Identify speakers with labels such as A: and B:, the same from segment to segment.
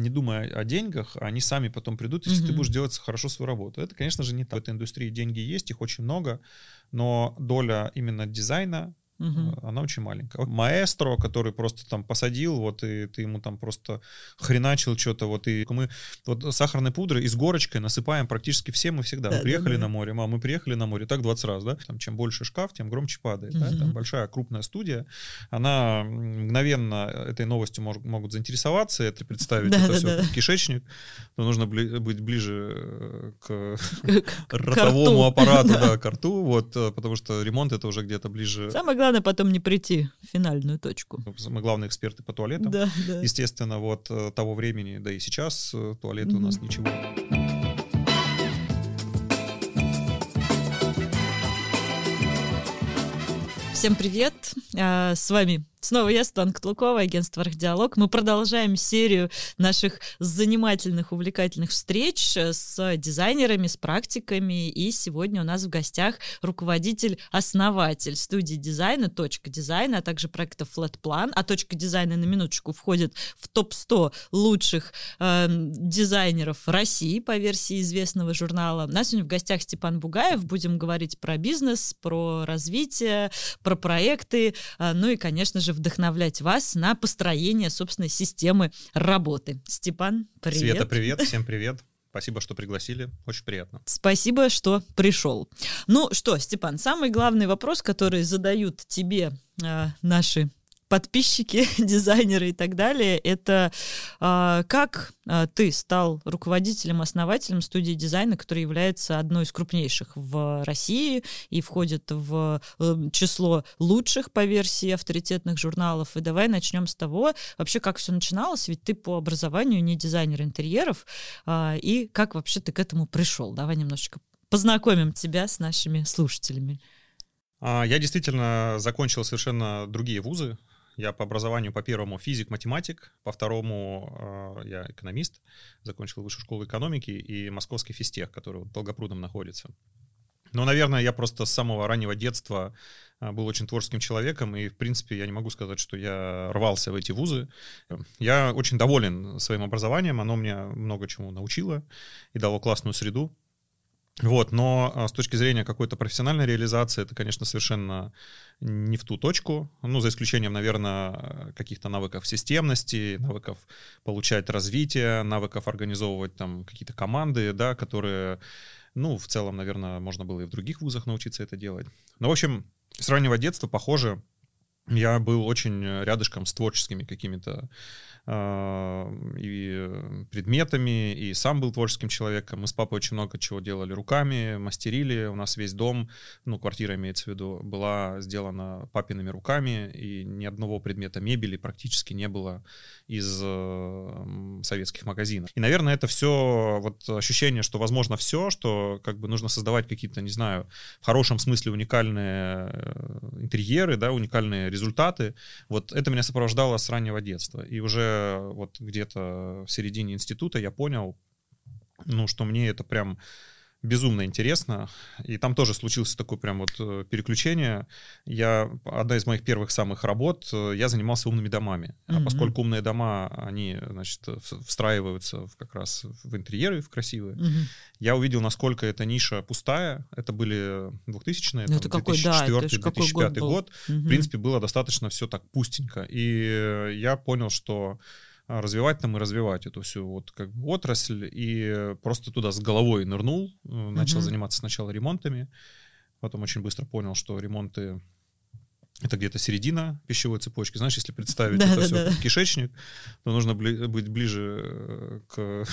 A: не думая о деньгах, они сами потом придут, если
B: Мгм.
A: ты будешь делать хорошо свою работу. Это, конечно же, не так. В этой индустрии деньги есть, их очень много, но доля именно дизайна, Э, она очень маленькая. Маэстро, который просто там посадил, вот, и ты ему там просто хреначил что-то, вот, и мы вот сахарной пудры и с горочкой насыпаем практически все мы всегда.
B: Да,
A: мы приехали
B: да, да.
A: на море, мам, мы приехали на море, так 20 раз, да? Там, чем больше шкаф, тем громче падает, да?
B: Мгм.
A: Там большая крупная студия, она мгновенно этой новостью мож- могут заинтересоваться, это представить,
B: Да,
A: это
B: да,
A: все
B: да.
A: кишечник, но нужно бли- быть ближе э, к
B: К
A: ротовому аппарату,
B: Да.
A: да, к рту, вот, э, потому что ремонт это уже где-то ближе.
B: Самое главное потом не прийти в финальную точку.
A: Мы главные эксперты по туалетам.
B: Да, да.
A: Естественно, вот э, того времени, да и сейчас э, туалеты у нас ничего.
B: Всем привет! А, С вами снова я, Светлана Котлукова, агентство «Архдиалог». Мы продолжаем серию наших занимательных, увлекательных встреч с дизайнерами, с практиками. И сегодня у нас в гостях руководитель-основатель студии дизайна «Точка дизайна», а также проекта Plan. А «Точка дизайна» на минуточку входит в топ-100 лучших э, дизайнеров России по версии известного журнала. У нас сегодня в гостях Степан Бугаев. Будем говорить про бизнес, про развитие, про проекты, а, ну и, конечно же, вдохновлять вас на построение собственной системы работы. Степан, привет.
A: Света, привет, всем привет. Спасибо, что пригласили. Очень приятно.
B: Спасибо, что пришел. Ну что, Степан, самый главный вопрос, который задают тебе а, наши подписчики, дизайнеры и так далее, это а, как а, ты стал руководителем, основателем студии дизайна, которая является одной из крупнейших в России и входит в э, число лучших по версии авторитетных журналов. И давай начнем с того, вообще как все начиналось, ведь ты по образованию не дизайнер интерьеров, а, и как вообще ты к этому пришел? Давай немножечко познакомим тебя с нашими слушателями.
A: Я действительно закончил совершенно другие вузы. Я по образованию по первому физик-математик, по второму э, я экономист, закончил высшую школу экономики и московский физтех, который вот в Долгопрудном находится. Но, наверное, я просто с самого раннего детства а, был очень творческим человеком, и, в принципе, я не могу сказать, что я рвался в эти вузы. Я очень доволен своим образованием, оно меня много чему научило и дало классную среду. Вот, но а, с точки зрения какой-то профессиональной реализации, это, конечно, совершенно не в ту точку, ну, за исключением, наверное, каких-то навыков системности, навыков получать развитие, навыков организовывать там какие-то команды, да, которые, ну, в целом, наверное, можно было и в других вузах научиться это делать. Но, в общем, с раннего детства, похоже, я был очень рядышком с творческими какими-то э, и предметами, и сам был творческим человеком. Мы с папой очень много чего делали руками, мастерили. У нас весь дом, ну, квартира имеется в виду, была сделана папиными руками, и ни одного предмета мебели практически не было из э, советских магазинов. И, наверное, это все вот ощущение, что возможно все, что как бы нужно создавать какие-то, не знаю, в хорошем смысле уникальные э, интерьеры, да, уникальные результаты. Вот это меня сопровождало с раннего детства. И уже вот где-то в середине института я понял, ну, что мне это прям безумно интересно. И там тоже случилось такое прям вот э, переключение. Я, одна из моих первых самых работ, э, я занимался умными домами. А
B: Мгм.
A: поскольку умные дома, они, значит, встраиваются в, как раз в интерьеры, в красивые,
B: Мгм.
A: я увидел, насколько эта ниша пустая. Это были 2000-е,
B: Ну,
A: там,
B: это какой, да, это ж какой
A: 2004-2005
B: год
A: год.
B: Мгм.
A: В принципе, было достаточно все так пустенько. И э, я понял, что а, развивать там и развивать эту всю вот как бы отрасль. И просто туда с головой нырнул. э, Начал
B: Мгм.
A: заниматься сначала ремонтами. Потом очень быстро понял, что ремонты это где-то середина пищевой цепочки. Знаешь, если представить
B: Да,
A: это
B: да,
A: все
B: да.
A: кишечник, то нужно бли- быть ближе э, к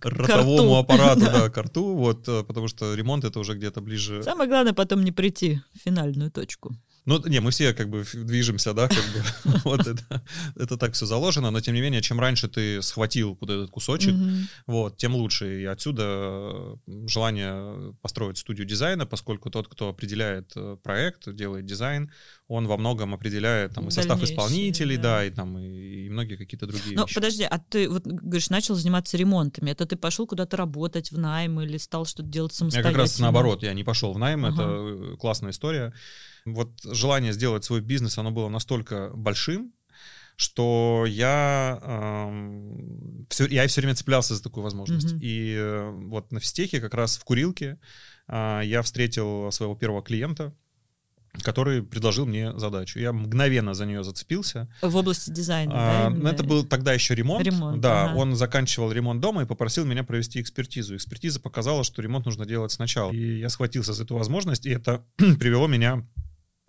B: К-
A: ротовому аппарату,
B: Да.
A: да, к рту, вот, э, потому что ремонт это уже где-то ближе.
B: Самое главное потом не прийти в финальную точку.
A: Ну, не, мы все как бы движемся, да, как бы, вот это, это так все заложено, но тем не менее, чем раньше ты схватил вот этот кусочек, вот, тем лучше. И отсюда желание построить студию дизайна, поскольку тот, кто определяет э, проект, делает дизайн, он во многом определяет там и состав исполнителей,
B: да.
A: да, и там и, и многие какие-то другие
B: Ну,
A: вещи.
B: подожди, а ты вот говоришь, начал заниматься ремонтами. Это ты пошел куда-то работать в найм или стал что-то делать
A: Я
B: самостоятельно?
A: как раз наоборот, я не пошел в найм,
B: Ага.
A: это классная история. Вот желание сделать свой бизнес, оно было настолько большим, что я, э, все, я все время цеплялся за такую возможность. Mm-hmm. И э, вот на физтехе как раз в курилке э, я встретил своего первого клиента, который предложил мне задачу. Я мгновенно за нее зацепился.
B: В области дизайна, а,
A: да? Это был тогда еще ремонт. ремонт да, ага. он заканчивал ремонт дома и попросил меня провести экспертизу. Экспертиза показала, что ремонт нужно делать сначала. И я схватился за эту возможность, и это привело меня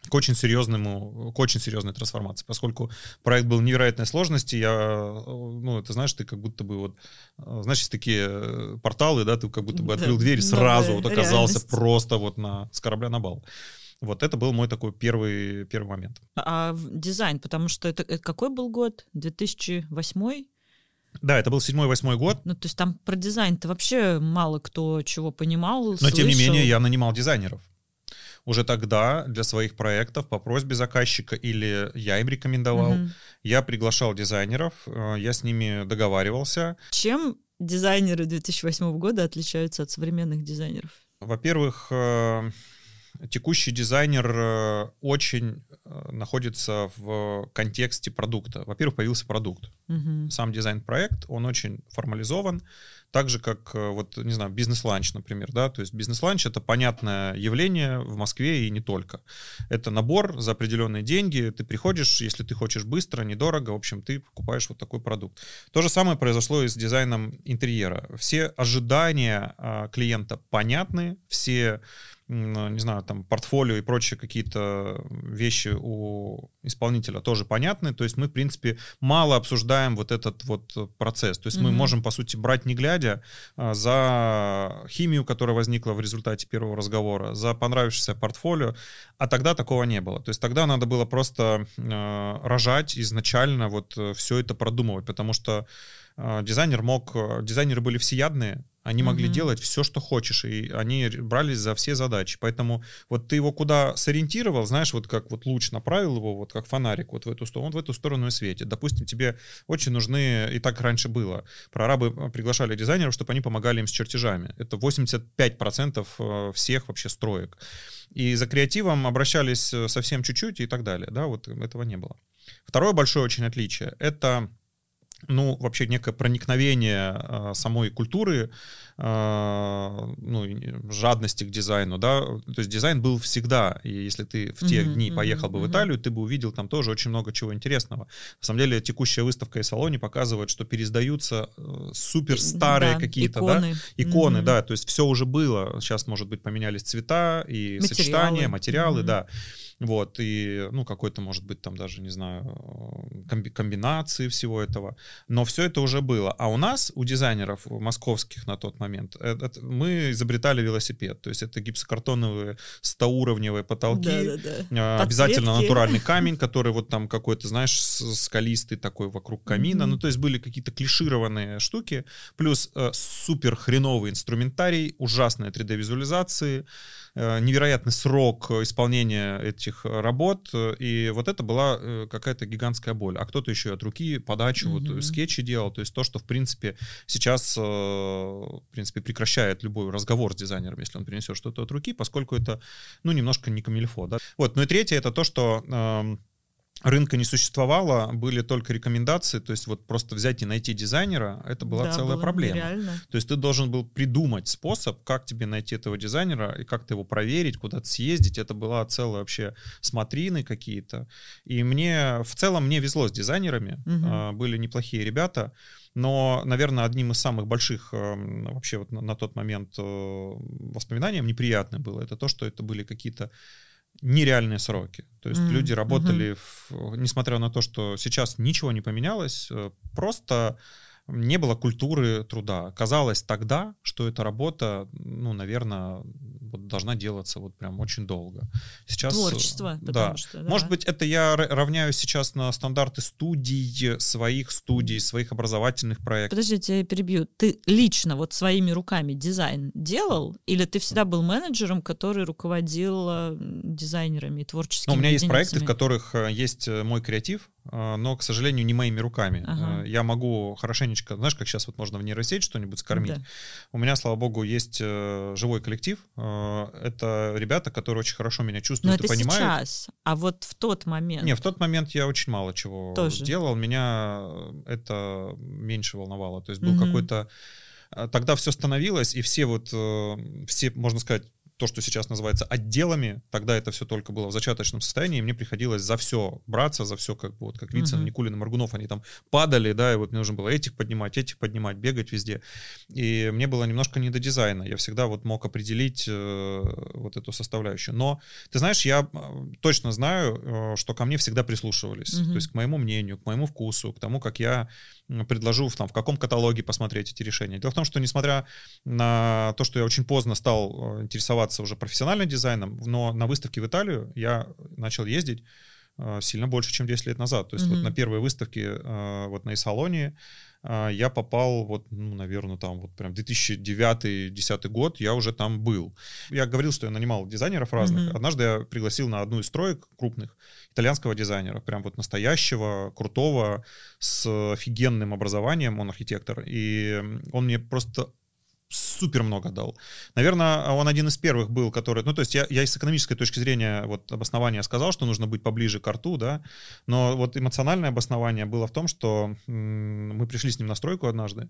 A: к очень серьезному, к очень серьезной трансформации, поскольку проект был невероятной сложности, я, ну, это знаешь, ты как будто бы вот, знаешь, есть такие э, порталы, да, ты как будто бы открыл да, дверь, сразу вот оказался реальность. просто вот на, с корабля на бал. Вот это был мой такой первый, первый момент.
B: А дизайн, потому что это, это какой был год? 2008?
A: Да, это был седьмой-восьмой год.
B: Ну, то есть там про дизайн-то вообще мало кто чего понимал, Но,
A: слышал. тем не менее, я нанимал дизайнеров. Уже тогда для своих проектов по просьбе заказчика или я им рекомендовал, угу. я приглашал дизайнеров, э, я с ними договаривался.
B: Чем дизайнеры 2008 года отличаются от современных дизайнеров?
A: Во-первых, э, текущий дизайнер э, очень э, находится в контексте продукта. Во-первых, появился продукт. Угу. Сам дизайн-проект, он очень формализован, так же, как, э, вот, не знаю, бизнес-ланч, например, да, то есть бизнес-ланч — это понятное явление в Москве и не только. Это набор за определенные деньги, ты приходишь, если ты хочешь быстро, недорого, в общем, ты покупаешь вот такой продукт. То же самое произошло и с дизайном интерьера. Все ожидания а, клиента понятны, все не знаю, там, портфолио и прочие какие-то вещи у исполнителя тоже понятны. То есть мы, в принципе, мало обсуждаем вот этот вот процесс. То есть mm-hmm. мы можем, по сути, брать не глядя а, за химию, которая возникла в результате первого разговора, за понравившееся портфолио. А тогда такого не было. То есть тогда надо было просто э, рожать изначально вот э, все это продумывать, потому что э, дизайнер мог... Дизайнеры были всеядные, они mm-hmm. могли делать все, что хочешь, и они брались за все задачи. Поэтому вот ты его куда сориентировал, знаешь, вот как вот луч направил его, вот как фонарик вот в эту сторону, он в эту сторону и светит. Допустим, тебе очень нужны, и так раньше было, прорабы э, приглашали дизайнеров, чтобы они помогали им с чертежами. Это 85% э, всех вообще строек. И за креативом обращались э, совсем чуть-чуть и так далее. Да, вот этого не было. Второе большое очень отличие — это ну, вообще некое проникновение э, самой культуры, э, ну, жадности к дизайну, да, то есть дизайн был всегда, и если ты в те mm-hmm, дни поехал mm-hmm, бы в Италию, ты бы увидел там тоже очень много чего интересного. На самом деле текущая выставка и салоне показывает, что пересдаются э, супер старые да, какие-то, иконы. да, иконы, mm-hmm. да, то есть все уже было, сейчас, может быть, поменялись цвета и материалы. сочетания, материалы, mm-hmm. да. Вот, и, ну, какой-то, может быть, там даже, не знаю, комби- комбинации всего этого. Но все это уже было. А у нас, у дизайнеров московских на тот момент, это, э, мы изобретали велосипед. То есть это гипсокартоновые 100-уровневые потолки. Да, да, да. Обязательно натуральный камень, который вот там какой-то, знаешь, скалистый такой вокруг камина. Mm-hmm. Ну, то есть были какие-то клишированные штуки. Плюс э, супер хреновый инструментарий, ужасные 3D-визуализации. Э, невероятный срок исполнения этих работ, и вот это была э, какая-то гигантская боль. А кто-то еще от руки подачу, mm-hmm. вот скетчи делал, то есть то, что в принципе сейчас, э, в принципе, прекращает любой разговор с дизайнером, если он принесет что-то от руки, поскольку это, ну, немножко не камильфо, да. Вот, ну и третье это то, что эм, рынка не существовало, были только рекомендации, то есть вот просто взять и найти дизайнера, это была да, целая проблема. Нереально. То есть ты должен был придумать способ, как тебе найти этого дизайнера и как-то его проверить, куда-то съездить. Это была целая вообще смотрины какие-то. И мне в целом мне везло с дизайнерами, угу. были неплохие ребята. Но, наверное, одним из самых больших эм, вообще вот на, на тот момент э, воспоминанием неприятным было это то, что это были какие-то нереальные сроки. То есть mm-hmm. люди работали, mm-hmm. в, несмотря на то, что сейчас ничего не поменялось, э, просто не было культуры труда. Казалось тогда, что эта работа, ну, наверное, вот должна делаться вот прям очень долго.
B: Сейчас, Творчество,
A: да. Что, да. Может быть, это я равняю сейчас на стандарты студий, своих студий, своих образовательных проектов.
B: Подожди, я тебя перебью. Ты лично вот своими руками дизайн делал? Или ты всегда был менеджером, который руководил э, дизайнерами и творческими
A: ну, У меня есть проекты, в которых э, есть э, мой креатив, но, к сожалению, не моими руками. Ага. Я могу хорошенечко, знаешь, как сейчас вот можно в нейросеть что-нибудь скормить. Да. У меня, слава богу, есть живой коллектив, это ребята, которые очень хорошо меня чувствуют
B: Но
A: и
B: это
A: понимают.
B: сейчас, а вот в тот момент.
A: Не, в тот момент я очень мало чего
B: Тоже.
A: делал, меня это меньше волновало. То есть был
B: Мгм.
A: какой-то... э, Тогда все становилось, и все вот, э, все, можно сказать, то, что сейчас называется отделами, тогда это все только было в зачаточном состоянии, и мне приходилось за все браться, за все, как бы вот как Вицин,
B: Мгм.
A: Никулин и Маргунов, они там падали, да, и вот мне нужно было этих поднимать, этих поднимать, бегать везде. И мне было немножко не до дизайна. Я всегда вот мог определить э, вот эту составляющую. Но, ты знаешь, я э, точно знаю, э, что ко мне всегда прислушивались.
B: Мгм.
A: То есть к моему мнению, к моему вкусу, к тому, как я предложу, в, там, в каком каталоге посмотреть эти решения. Дело в том, что несмотря на то, что я очень поздно стал э, интересоваться уже профессиональным дизайном, но на выставке в Италию я начал ездить э, сильно больше, чем 10 лет назад. То есть вот
B: Мгм.
A: на первые выставки э, вот на Исалоне а, я попал вот, ну, наверное, там вот прям 2009-2010 год я уже там был. Я говорил, что я нанимал дизайнеров разных.
B: Мгм.
A: Однажды я пригласил на одну из строек крупных итальянского дизайнера, прям вот настоящего, крутого, с офигенным образованием, он архитектор, и он мне просто супер много дал. Наверное, он один из первых был, который... Ну, то есть я, я с экономической точки зрения вот обоснования сказал, что нужно быть поближе к рту, да, но вот эмоциональное обоснование было в том, что м, мы пришли с ним на стройку однажды,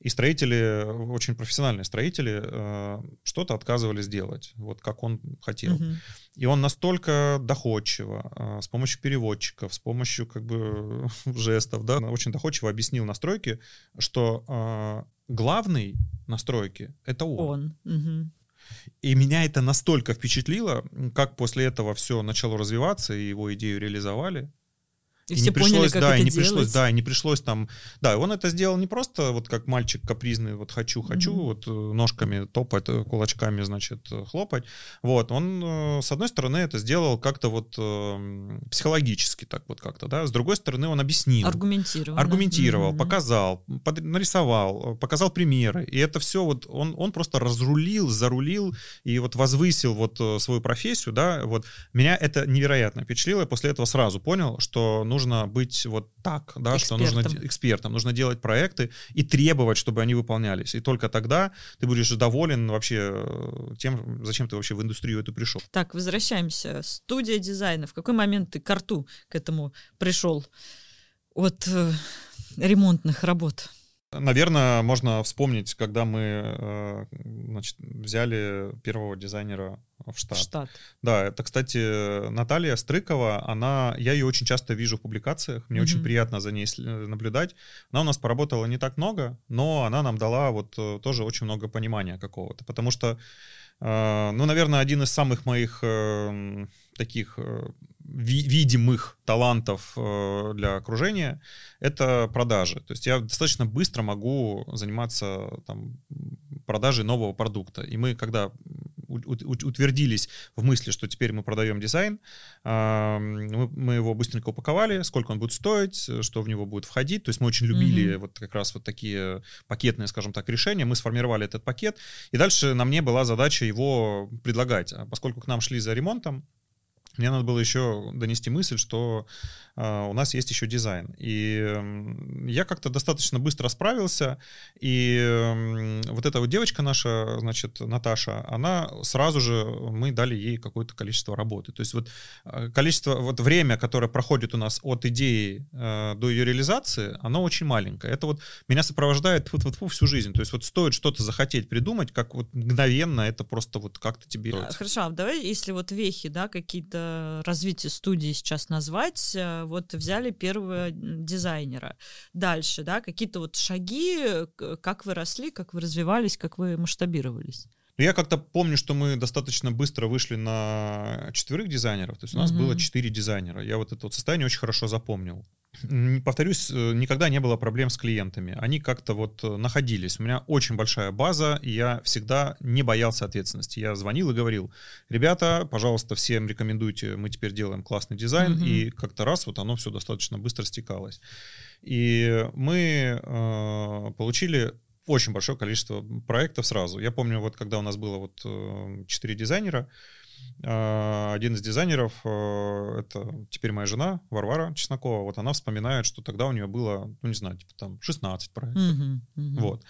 A: и строители, очень профессиональные строители, э, что-то отказывались делать, вот как он хотел.
B: Мгм.
A: И он настолько доходчиво, а, с помощью переводчиков, с помощью как бы жестов, да, очень доходчиво объяснил настройки, что а, главный настройки — это он.
B: Он. Мгм.
A: И меня это настолько впечатлило, как после этого все начало развиваться, и его идею реализовали.
B: И,
A: И
B: все
A: не
B: поняли,
A: пришлось,
B: как
A: да,
B: это
A: и не
B: делать.
A: пришлось, да, и не пришлось там, да, он это сделал не просто вот как мальчик капризный, вот хочу, хочу,
B: Мгм.
A: вот э, ножками топать, э, кулачками, значит, э, хлопать, вот, он, с одной стороны, это сделал как-то вот психологически так вот как-то, да, с другой стороны, он объяснил,
B: Аргументированно.
A: аргументировал,
B: Мгм.
A: показал, под- нарисовал, показал примеры. И это все вот он, он просто разрулил, зарулил и вот возвысил вот свою профессию, да, вот меня это невероятно впечатлило. Я после этого сразу понял, что нужно быть вот так, да, что нужно
B: Экспертом.
A: экспертом, нужно делать проекты и требовать, чтобы они выполнялись. И только тогда ты будешь доволен вообще э, тем, зачем ты вообще в индустрию эту пришел.
B: Так, возвращаемся. Студия дизайна. В какой момент ты к рту к этому пришел от э, ремонтных работ?
A: Наверное, можно вспомнить, когда мы э, значит, взяли первого дизайнера в
B: В
A: штат.
B: штат.
A: Да, это, кстати, Наталья Стрыкова, она, я ее очень часто вижу в публикациях, мне очень
B: Мгм.
A: приятно за ней сл- наблюдать. Она у нас поработала не так много, но она нам дала вот э, тоже очень много понимания какого-то, потому что, э, ну, наверное, один из самых моих э, таких э, ви- видимых талантов э, для окружения — это продажи. То есть я достаточно быстро могу заниматься там, продажей нового продукта. И мы, когда утвердились в мысли, что теперь мы продаем дизайн, а, мы, мы его быстренько упаковали, сколько он будет стоить, что в него будет входить. То есть мы очень любили
B: Мгм.
A: вот как раз вот такие пакетные, скажем так, решения. Мы сформировали этот пакет, и дальше на мне была задача его предлагать. А поскольку к нам шли за ремонтом, мне надо было еще донести мысль, что а, у нас есть еще дизайн. И м, я как-то достаточно быстро справился. И м, вот эта вот девочка наша, значит, Наташа, она сразу же, мы дали ей какое-то количество работы. То есть вот а, количество, вот время, которое проходит у нас от идеи э, до ее реализации, оно очень маленькое. Это вот меня сопровождает вот, вот всю жизнь. То есть вот стоит что-то захотеть придумать, как вот мгновенно это просто вот как-то тебе...
B: Хорошо, а давай, если вот вехи, да, какие-то развития студии сейчас назвать, э, вот взяли первого дизайнера. Дальше, да, какие-то вот шаги, э, как вы росли, как вы развивались, как вы масштабировались.
A: Ну, Я как-то помню, что мы достаточно быстро вышли на четверых дизайнеров. То есть у нас
B: Мгм.
A: было четыре дизайнера. Я вот это вот состояние очень хорошо запомнил. Повторюсь, э, никогда не было проблем с клиентами. Они как-то вот э, находились. У меня очень большая база, и я всегда не боялся ответственности. Я звонил и говорил, ребята, пожалуйста, всем рекомендуйте, мы теперь делаем классный дизайн.
B: Мгм.
A: И как-то раз вот оно все достаточно быстро стекалось. И мы э, получили очень большое количество проектов сразу. Я помню, вот когда у нас было вот э, четыре дизайнера, э, один из дизайнеров, э, это теперь моя жена, Варвара Чеснокова, вот она вспоминает, что тогда у нее было, ну не знаю, типа там 16 проектов.
B: Мгм, мгм.
A: Вот.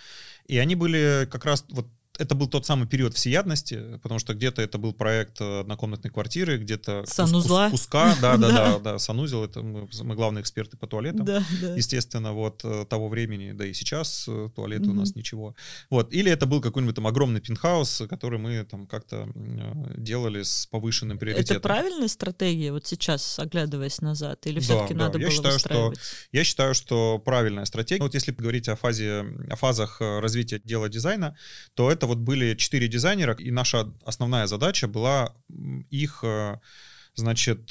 A: И они были как раз вот это был тот самый период всеядности, потому что где-то это был проект однокомнатной квартиры, где-то
B: Санузла.
A: куска, да, да, да, да, санузел, это мы, мы главные эксперты по туалетам,
B: Да, да.
A: естественно, вот того времени, да и сейчас туалеты у нас ничего. Вот, или это был какой-нибудь там огромный пентхаус, который мы там как-то делали с повышенным приоритетом.
B: Это правильная стратегия вот сейчас, оглядываясь назад, или все-таки
A: да,
B: надо
A: да. Я
B: было
A: считаю, что, я считаю, что правильная стратегия. Вот если говорить о фазе, о фазах развития дела дизайна, то это вот были четыре дизайнера, и наша основная задача была их, значит,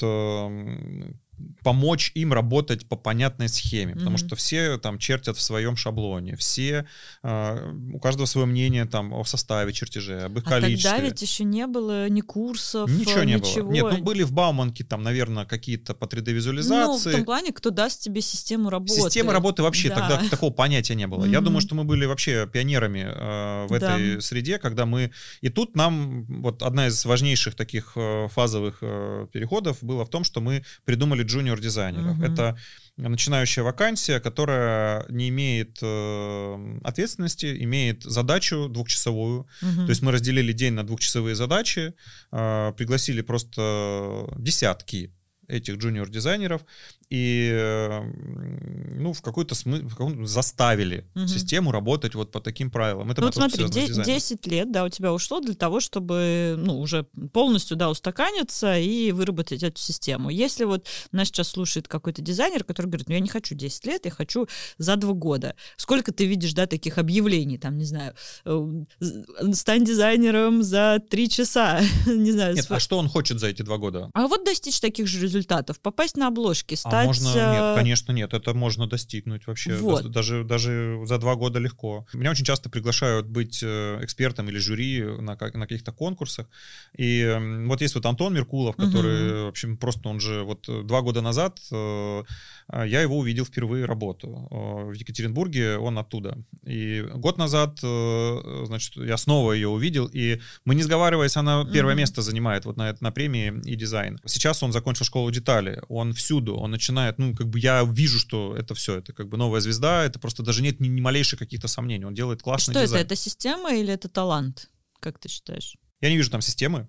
A: помочь им работать по понятной схеме, потому mm-hmm. что все там чертят в своем шаблоне, все э, у каждого свое мнение там о составе чертежей, об их
B: а
A: количестве.
B: тогда ведь еще не было ни курсов,
A: ничего не
B: ничего.
A: было. Нет, ну были в Бауманке там, наверное, какие-то по 3D-визуализации.
B: Ну, в том плане, кто даст тебе систему работы.
A: Системы работы вообще
B: да.
A: тогда такого понятия не было. Mm-hmm. Я думаю, что мы были вообще пионерами э, в
B: Да.
A: этой среде, когда мы... И тут нам вот одна из важнейших таких э, фазовых э, переходов была в том, что мы придумали джуниор-дизайнеров.
B: Мгм.
A: Это начинающая вакансия, которая не имеет э, ответственности, имеет задачу двухчасовую.
B: Мгм.
A: То есть мы разделили день на двухчасовые задачи, э, пригласили просто десятки этих джуниор-дизайнеров и э, ну, в какой-то смысле заставили
B: Мгм.
A: систему работать вот по таким правилам. Это
B: Ну вот смотри,
A: связано с
B: де-
A: дизайном.
B: 10 лет, да, у тебя ушло для того, чтобы, ну, уже полностью, да, устаканиться и выработать эту систему. Если вот нас сейчас слушает какой-то дизайнер, который говорит, ну, я не хочу 10 лет, я хочу за 2 года. Сколько ты видишь, да, таких объявлений, там, не знаю, э, з- стань дизайнером за 3 часа, не знаю.
A: Нет,
B: сфо-
A: а что он хочет за эти два года?
B: А вот достичь таких же результатов, попасть на обложки, стать...
A: А можно,
B: э,
A: нет, конечно, нет, это можно достигнуть вообще.
B: Вот.
A: Да- Даже, даже за два года легко. Меня очень часто приглашают быть э, экспертом или жюри на, как- на каких-то конкурсах. И вот есть вот Антон Меркулов, который,
B: Мгм.
A: в общем, просто он же вот два года назад э, я его увидел впервые работу. В Екатеринбурге он оттуда. И год назад, значит, я снова ее увидел, и мы не сговариваясь, она первое
B: Мгм.
A: место занимает вот на, на премии и дизайн. Сейчас он закончил школу детали, он всюду, он начинает, ну, как бы я вижу, что это все, это как бы новая звезда, это просто даже нет ни, ни малейших каких-то сомнений, он делает классный
B: Что это?
A: дизайн.
B: Это система или это талант? Как ты считаешь?
A: Я не вижу там системы.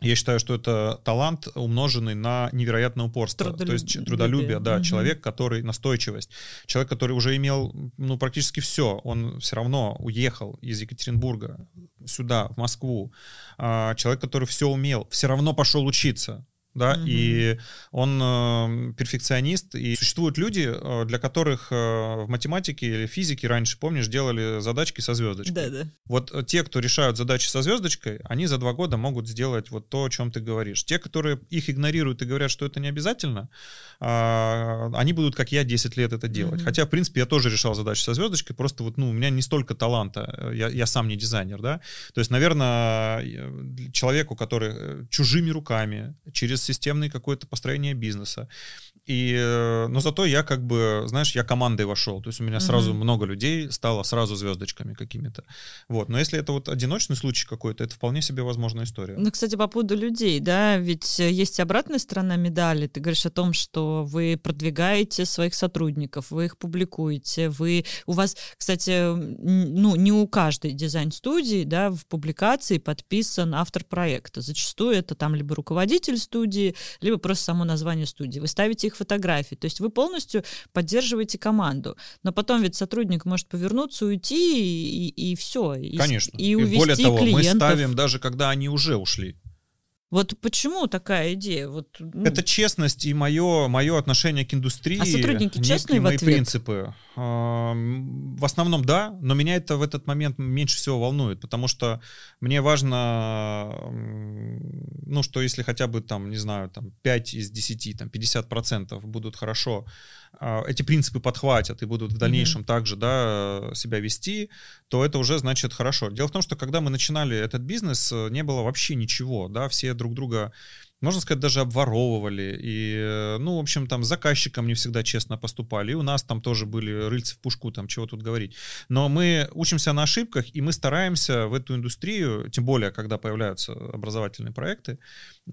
A: Я считаю, что это талант, умноженный на невероятное упорство. То есть
B: Трудолюбие.
A: да,
B: Мгм.
A: человек, который настойчивость. Человек, который уже имел, ну, практически все. Он все равно уехал из Екатеринбурга сюда, в Москву. А, человек, который все умел, все равно пошел учиться. Да,
B: Мгм.
A: и он э, перфекционист, и существуют люди, э, для которых э, в математике или физике раньше, помнишь, делали задачки со звездочкой.
B: Да-да.
A: Вот э, те, кто решают задачи со звездочкой, они за два года могут сделать вот то, о чем ты говоришь. Те, которые их игнорируют и говорят, что это не обязательно, а, они будут, как я, 10 лет это делать.
B: Мгм.
A: Хотя, в принципе, я тоже решал задачи со звездочкой, просто вот, ну, у меня не столько таланта, э, я, я сам не дизайнер, да. То есть, наверное, человеку, который э, чужими руками, через системное какое-то построение бизнеса, и, э, но зато я как бы, знаешь, я командой вошел. То есть у меня сразу
B: Мгм.
A: много людей стало сразу звездочками какими-то. Вот. Но если это вот одиночный случай какой-то, это вполне себе возможная история.
B: Ну, кстати, по поводу людей, да, ведь э, есть обратная сторона медали. Ты говоришь о том, что вы продвигаете своих сотрудников, вы их публикуете, вы... У вас, кстати, ну, не у каждой дизайн-студии, да, в публикации подписан автор проекта. Зачастую это там либо руководитель студии, либо просто само название студии. Вы ставите их фотографии. То есть вы полностью поддерживаете команду. Но потом ведь сотрудник может повернуться, уйти, и, все. И,
A: Конечно.
B: И увести
A: более того, мы
B: клиентов.
A: ставим даже когда они уже ушли.
B: Вот почему такая идея? Вот, ну,
A: Это честность и мое, мое отношение к индустрии.
B: А сотрудники честные в ответ?
A: принципы. В основном да, но меня это в этот момент меньше всего волнует, потому что мне важно, ну, что если хотя бы там, не знаю, там 5 из 10, там 50 процентов будут хорошо, а, эти принципы подхватят и будут в дальнейшем также, да, себя вести, то это уже значит хорошо. Дело в том, что когда мы начинали этот бизнес, э, не было вообще ничего, да, все друг друга можно сказать, даже обворовывали. И, э, ну, в общем, там с заказчиком не всегда честно поступали. И у нас там тоже были рыльцы в пушку, там чего тут говорить. Но мы учимся на ошибках, и мы стараемся в эту индустрию, тем более, когда появляются образовательные проекты,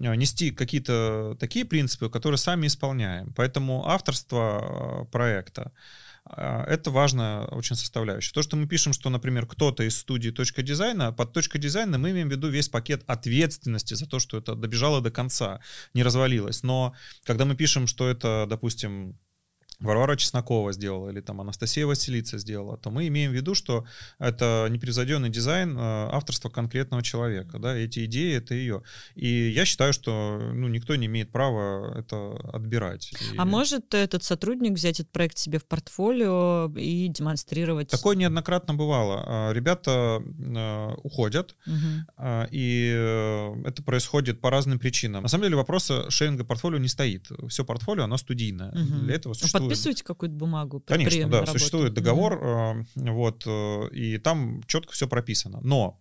A: э, нести какие-то такие принципы, которые сами исполняем. Поэтому авторство э, проекта, это важная очень составляющая. То, что мы пишем, что, например, кто-то из студии «Точка дизайна», под «Точкой дизайна» мы имеем в виду весь пакет ответственности за то, что это добежало до конца, не развалилось. Но когда мы пишем, что это, допустим, Варвара Чеснокова сделала или там Анастасия Василица сделала, то мы имеем в виду, что это непревзойденный дизайн э, авторства конкретного человека, да, эти идеи — это ее. И я считаю, что ну, никто не имеет права это отбирать.
B: А может этот сотрудник взять этот проект себе в портфолио и демонстрировать?
A: Такое неоднократно бывало. А, ребята э, уходят, угу. и э, это происходит по разным причинам. На самом деле вопроса шеринга портфолио не стоит. Все портфолио, оно студийное. Угу. Для этого существует
B: подписываете какую-то бумагу?
A: Конечно, да, существует договор, mm-hmm. вот, э, и там четко все прописано. Но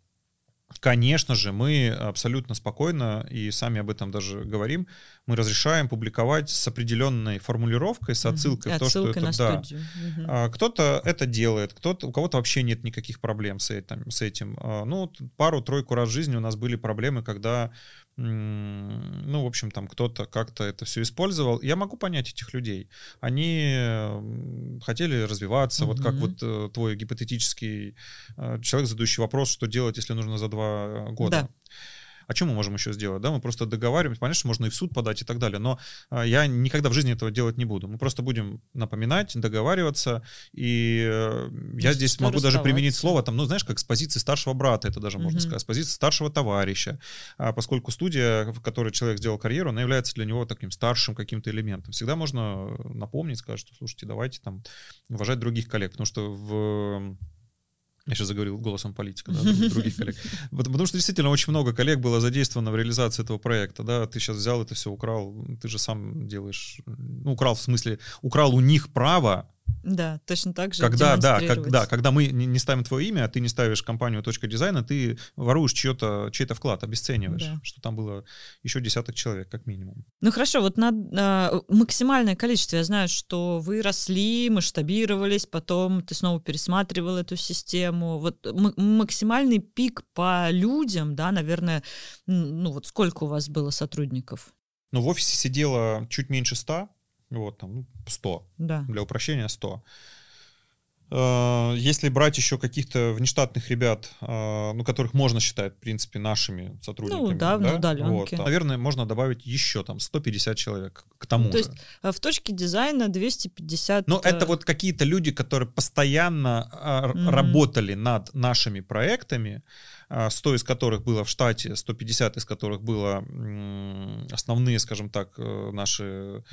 A: Конечно же, мы абсолютно спокойно, и сами об этом даже говорим, мы разрешаем публиковать с определенной формулировкой, с отсылкой mm-hmm. в то, что это...
B: На
A: да.
B: Mm-hmm.
A: Кто-то это делает, кто-то, у кого-то вообще нет никаких проблем с этим. С этим. А, ну, пару-тройку раз в жизни у нас были проблемы, когда ну, в общем, там кто-то как-то это все использовал. Я могу понять этих людей. Они хотели развиваться, mm-hmm. вот как вот э, твой гипотетический э, человек, задающий вопрос, что делать, если нужно за два года. Да. А что мы можем еще сделать? Да, мы просто договариваемся, понятно, что можно и в суд подать и так далее, но а, я никогда в жизни этого делать не буду. Мы просто будем напоминать, договариваться, и э, я здесь могу даже применить слово, там, ну, знаешь, как с позиции старшего брата, это даже можно сказать, с позиции старшего товарища, а, поскольку студия, в которой человек сделал карьеру, она является для него таким старшим каким-то элементом. Всегда можно напомнить, сказать, что, слушайте, давайте там уважать других коллег, потому что в я сейчас заговорил голосом политика, да, других коллег. Потому что действительно очень много коллег было задействовано в реализации этого проекта, да, ты сейчас взял это все, украл, ты же сам делаешь, ну, украл в смысле, украл у них право
B: да, точно так же.
A: Когда, да, как, да, когда мы не, ставим твое имя, а ты не ставишь компанию точка дизайна, ты воруешь чье-то, чей-то вклад, обесцениваешь, да. что там было еще десяток человек, как минимум.
B: Ну хорошо, вот на а, максимальное количество. Я знаю, что вы росли, масштабировались, потом ты снова пересматривал эту систему. Вот максимальный пик по людям, да, наверное, ну вот сколько у вас было сотрудников?
A: Ну, в офисе сидело чуть меньше ста, вот там 100. Ну,
B: да.
A: Для упрощения 100. Э, если брать еще каких-то внештатных ребят, э, ну, которых можно считать, в принципе, нашими сотрудниками.
B: Ну, да, да? удаленке.
A: Вот, наверное, можно добавить еще там 150 человек к тому
B: То
A: же.
B: есть э, в точке дизайна 250...
A: Ну, это вот какие-то люди, которые постоянно mm-hmm. работали над нашими проектами, 100 из которых было в штате, 150 из которых было основные, скажем так, наши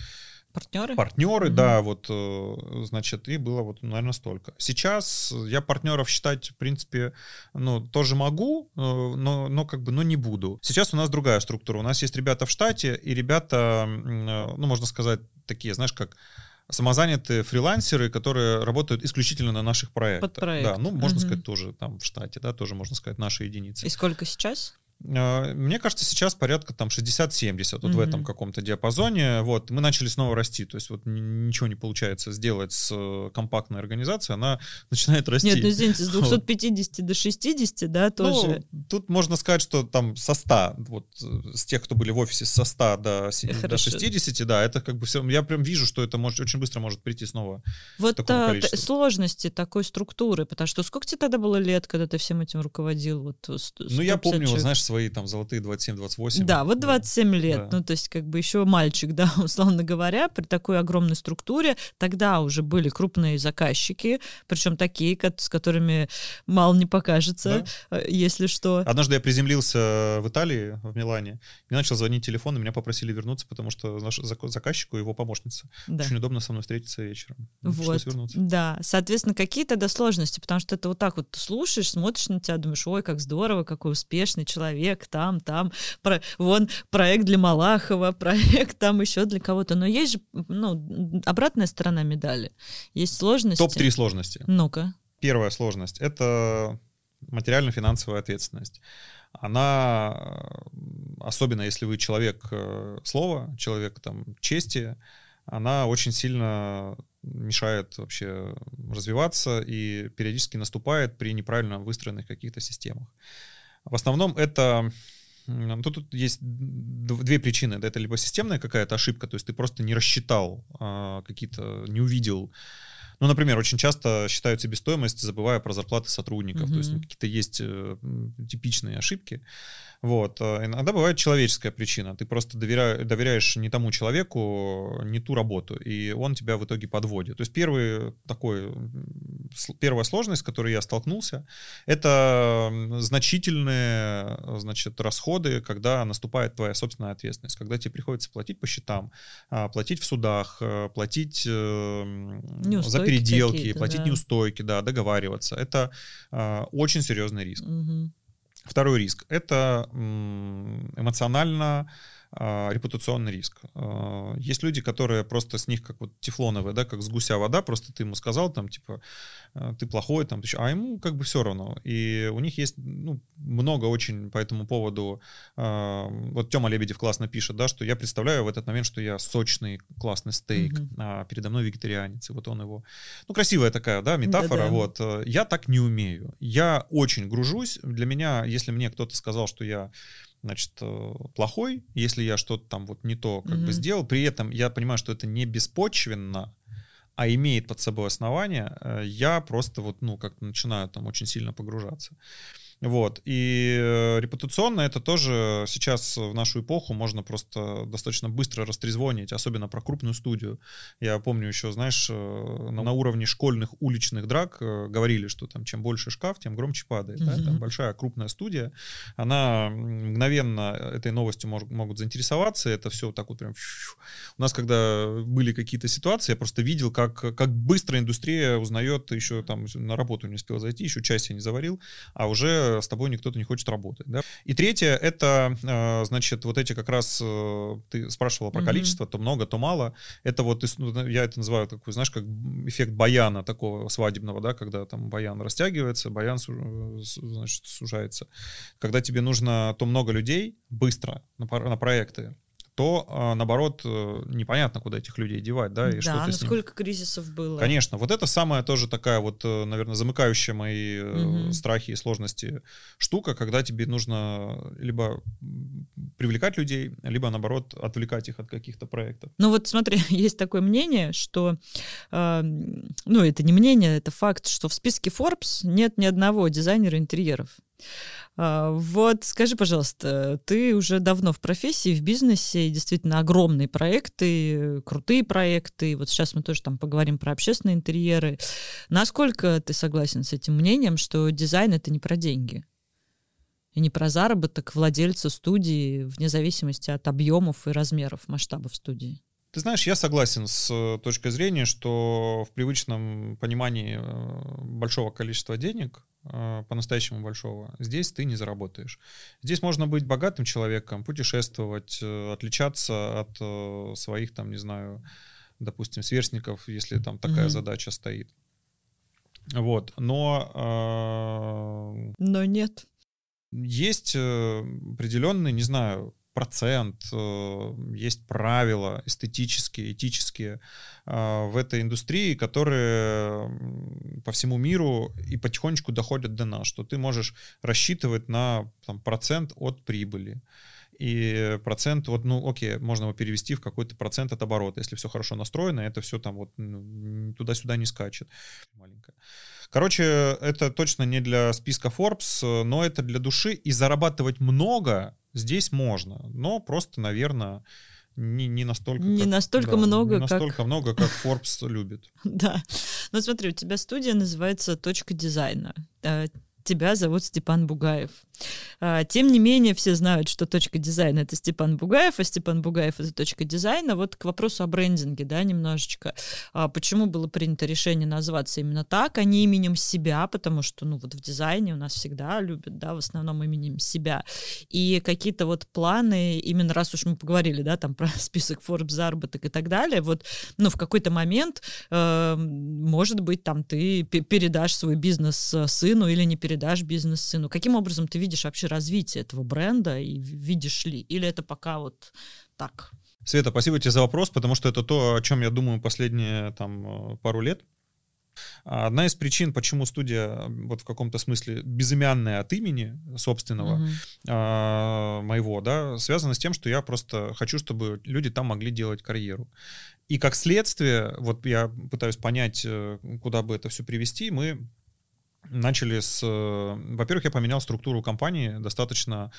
B: Партнеры?
A: Партнеры, mm-hmm. да, вот, э, значит, и было вот, наверное, столько. Сейчас я партнеров считать, в принципе, ну, тоже могу, э, но, но как бы, но не буду. Сейчас у нас другая структура. У нас есть ребята в штате, и ребята, э, ну, можно сказать, такие, знаешь, как самозанятые фрилансеры, которые работают исключительно на наших проектах.
B: Под проект.
A: Да, ну, можно угу. сказать, тоже там в штате, да, тоже можно сказать, наши единицы.
B: И сколько сейчас?
A: А, мне кажется, сейчас порядка там 60-70, вот mm-hmm. в этом каком-то диапазоне. Вот, мы начали снова расти, то есть вот ничего не получается сделать с э, компактной организацией, она начинает расти.
B: Нет, ну извините, с 250 вот. до 60, да, тоже.
A: Ну, тут можно сказать, что там со 100, вот с тех, кто были в офисе, со 100 до, до 60, да, это как бы все, я прям вижу, что это может, очень быстро может прийти снова
B: Вот а, сложности такой структуры, потому что сколько тебе тогда было лет, когда ты всем этим руководил? Вот,
A: ну, я помню, вот, знаешь, свои там золотые 27-28.
B: Да, вот 27 да. лет, да. ну то есть как бы еще мальчик, да, условно говоря, при такой огромной структуре тогда уже были крупные заказчики, причем такие, с которыми мало не покажется, да. Э, если что.
A: Однажды я приземлился в Италии, в Милане, и начал звонить телефон, и меня попросили вернуться, потому что наш заказчику его помощница. Да. Очень удобно со мной встретиться вечером.
B: Вот, да. Соответственно, какие тогда сложности, потому что это вот так вот слушаешь, смотришь на тебя, думаешь, ой, как здорово, какой успешный человек, там, там, про, вон проект для Малахова, проект там еще для кого-то. Но есть же, ну, обратная сторона медали. Есть сложности.
A: Топ-3 сложности.
B: Ну-ка.
A: Первая сложность — это материально-финансовая ответственность. Она, особенно если вы человек э, слова, человек там чести, она очень сильно мешает вообще развиваться и периодически наступает при неправильно выстроенных каких-то системах. В основном это Тут, тут есть две причины. Это либо системная какая-то ошибка, то есть ты просто не рассчитал а, какие-то, не увидел Ну, например, очень часто считают себестоимость, забывая про зарплаты сотрудников. Mm-hmm. То есть ну, какие-то есть э, типичные ошибки. Вот. Э, иногда бывает человеческая причина. Ты просто доверя... доверяешь не тому человеку, не ту работу, и он тебя в итоге подводит. То есть первый такой, первая сложность, с которой я столкнулся, это значительные значит, расходы, когда наступает твоя собственная ответственность, когда тебе приходится платить по счетам, а, платить в судах, э, платить неустойки за переделки, платить да. неустойки, да, договариваться. Это э, очень серьезный риск. Угу. Второй риск — это эмоционально а, репутационный риск. А, есть люди, которые просто с них как вот тефлоновые, да, как с гуся вода, просто ты ему сказал, там, типа, «А, ты плохой, там, а ему как бы все равно. И у них есть, ну, много очень по этому поводу, вот Тёма Лебедев классно пишет, да, что я представляю в этот момент, что я сочный, классный стейк, mm-hmm. а передо мной вегетарианец, и вот он его... Ну, красивая такая, да, метафора, Да-да. вот. Я так не умею. Я очень гружусь. Для меня, если мне кто-то сказал, что я значит, э, плохой, если я что-то там вот не то как mm-hmm. бы сделал. При этом я понимаю, что это не беспочвенно, а имеет под собой основания, э, я просто вот, ну, как начинаю там очень сильно погружаться. Вот. И э, репутационно это тоже сейчас в нашу эпоху можно просто достаточно быстро растрезвонить, особенно про крупную студию. Я помню еще, знаешь, э, на уровне школьных уличных драк э, говорили, что там чем больше шкаф, тем громче падает. Mm-hmm. Да? Там большая крупная студия, она мгновенно этой новостью мож, могут заинтересоваться, это все так вот прям... У нас, когда были какие-то ситуации, я просто видел, как, как быстро индустрия узнает, еще там на работу не успел зайти, еще часть я не заварил, а уже с тобой никто не хочет работать. Да? И третье, это, э, значит, вот эти как раз, э, ты спрашивала про mm-hmm. количество, то много, то мало. Это вот, ну, я это называю такой, знаешь, как эффект баяна такого свадебного, да, когда там баян растягивается, баян, значит, сужается. Когда тебе нужно то много людей быстро на, на проекты, то, а, наоборот, э, непонятно, куда этих людей девать, да, и
B: да,
A: что
B: ты сколько кризисов было.
A: Конечно, вот это самая тоже такая вот, э, наверное, замыкающая мои угу. страхи и сложности штука, когда тебе нужно либо привлекать людей, либо, наоборот, отвлекать их от каких-то проектов.
B: Ну вот смотри, есть такое мнение, что, э, ну это не мнение, это факт, что в списке Forbes нет ни одного дизайнера интерьеров. А, вот скажи, пожалуйста, ты уже давно в профессии, в бизнесе, и действительно огромные проекты, крутые проекты. Вот сейчас мы тоже там поговорим про общественные интерьеры. Насколько ты согласен с этим мнением, что дизайн это не про деньги? И не про заработок владельца студии вне зависимости от объемов и размеров, масштабов студии?
A: Ты знаешь, я согласен с э, точкой зрения, что в привычном понимании э, большого количества денег, по-настоящему большого, здесь ты не заработаешь. Здесь можно быть богатым человеком, путешествовать, отличаться от своих, там, не знаю, допустим, сверстников, если там такая mm-hmm. задача стоит. Вот, но...
B: Но нет.
A: Есть определенный, не знаю, процент, э, есть правила эстетические, этические э, в этой индустрии, которые по всему миру и потихонечку доходят до нас, что ты можешь рассчитывать на там, процент от прибыли. И процент, вот, ну, окей, можно его перевести в какой-то процент от оборота. Если все хорошо настроено, это все там вот ну, туда-сюда не скачет. Маленькое. Короче, это точно не для списка Forbes, но это для души. И зарабатывать много здесь можно, но просто, наверное, не, не настолько...
B: Не как, настолько да, много,
A: не настолько как... много, как Forbes любит.
B: Да. Ну смотри, у тебя студия называется «Точка дизайна». Тебя зовут Степан Бугаев. А, тем не менее, все знают, что точка дизайна — это Степан Бугаев, а Степан Бугаев — это точка дизайна. Вот к вопросу о брендинге, да, немножечко. А почему было принято решение назваться именно так, а не именем себя, потому что, ну, вот в дизайне у нас всегда любят, да, в основном именем себя. И какие-то вот планы, именно раз уж мы поговорили, да, там про список Forbes заработок и так далее, вот, ну, в какой-то момент, э, может быть, там ты передашь свой бизнес э, сыну или не передашь бизнес сыну. Каким образом ты видишь вообще развитие этого бренда и видишь ли? Или это пока вот так?
A: Света, спасибо тебе за вопрос, потому что это то, о чем я думаю последние там э, пару лет. Одна из причин, почему студия вот в каком-то смысле безымянная от имени собственного mm-hmm. а, моего, да, связана с тем, что я просто хочу, чтобы люди там могли делать карьеру. И как следствие, вот я пытаюсь понять, э, куда бы это все привести, мы начали с... Э, во-первых, я поменял структуру компании достаточно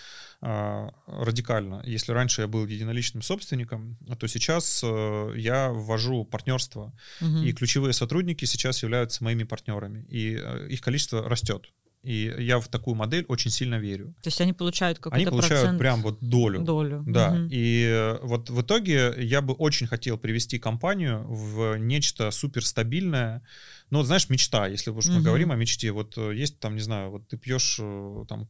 A: э, радикально. Если раньше я был единоличным собственником, то сейчас э, я ввожу партнерство, угу. и ключевые сотрудники сейчас являются моими партнерами, и э, их количество растет. И я в такую модель очень сильно верю.
B: То есть они получают какой-то
A: Они получают
B: процент...
A: прям вот долю.
B: Долю.
A: Да. Угу. И э, вот в итоге я бы очень хотел привести компанию в нечто суперстабильное, ну, вот, знаешь, мечта, если уж мы говорим о мечте, вот э, есть там, не знаю, вот ты пьешь э, там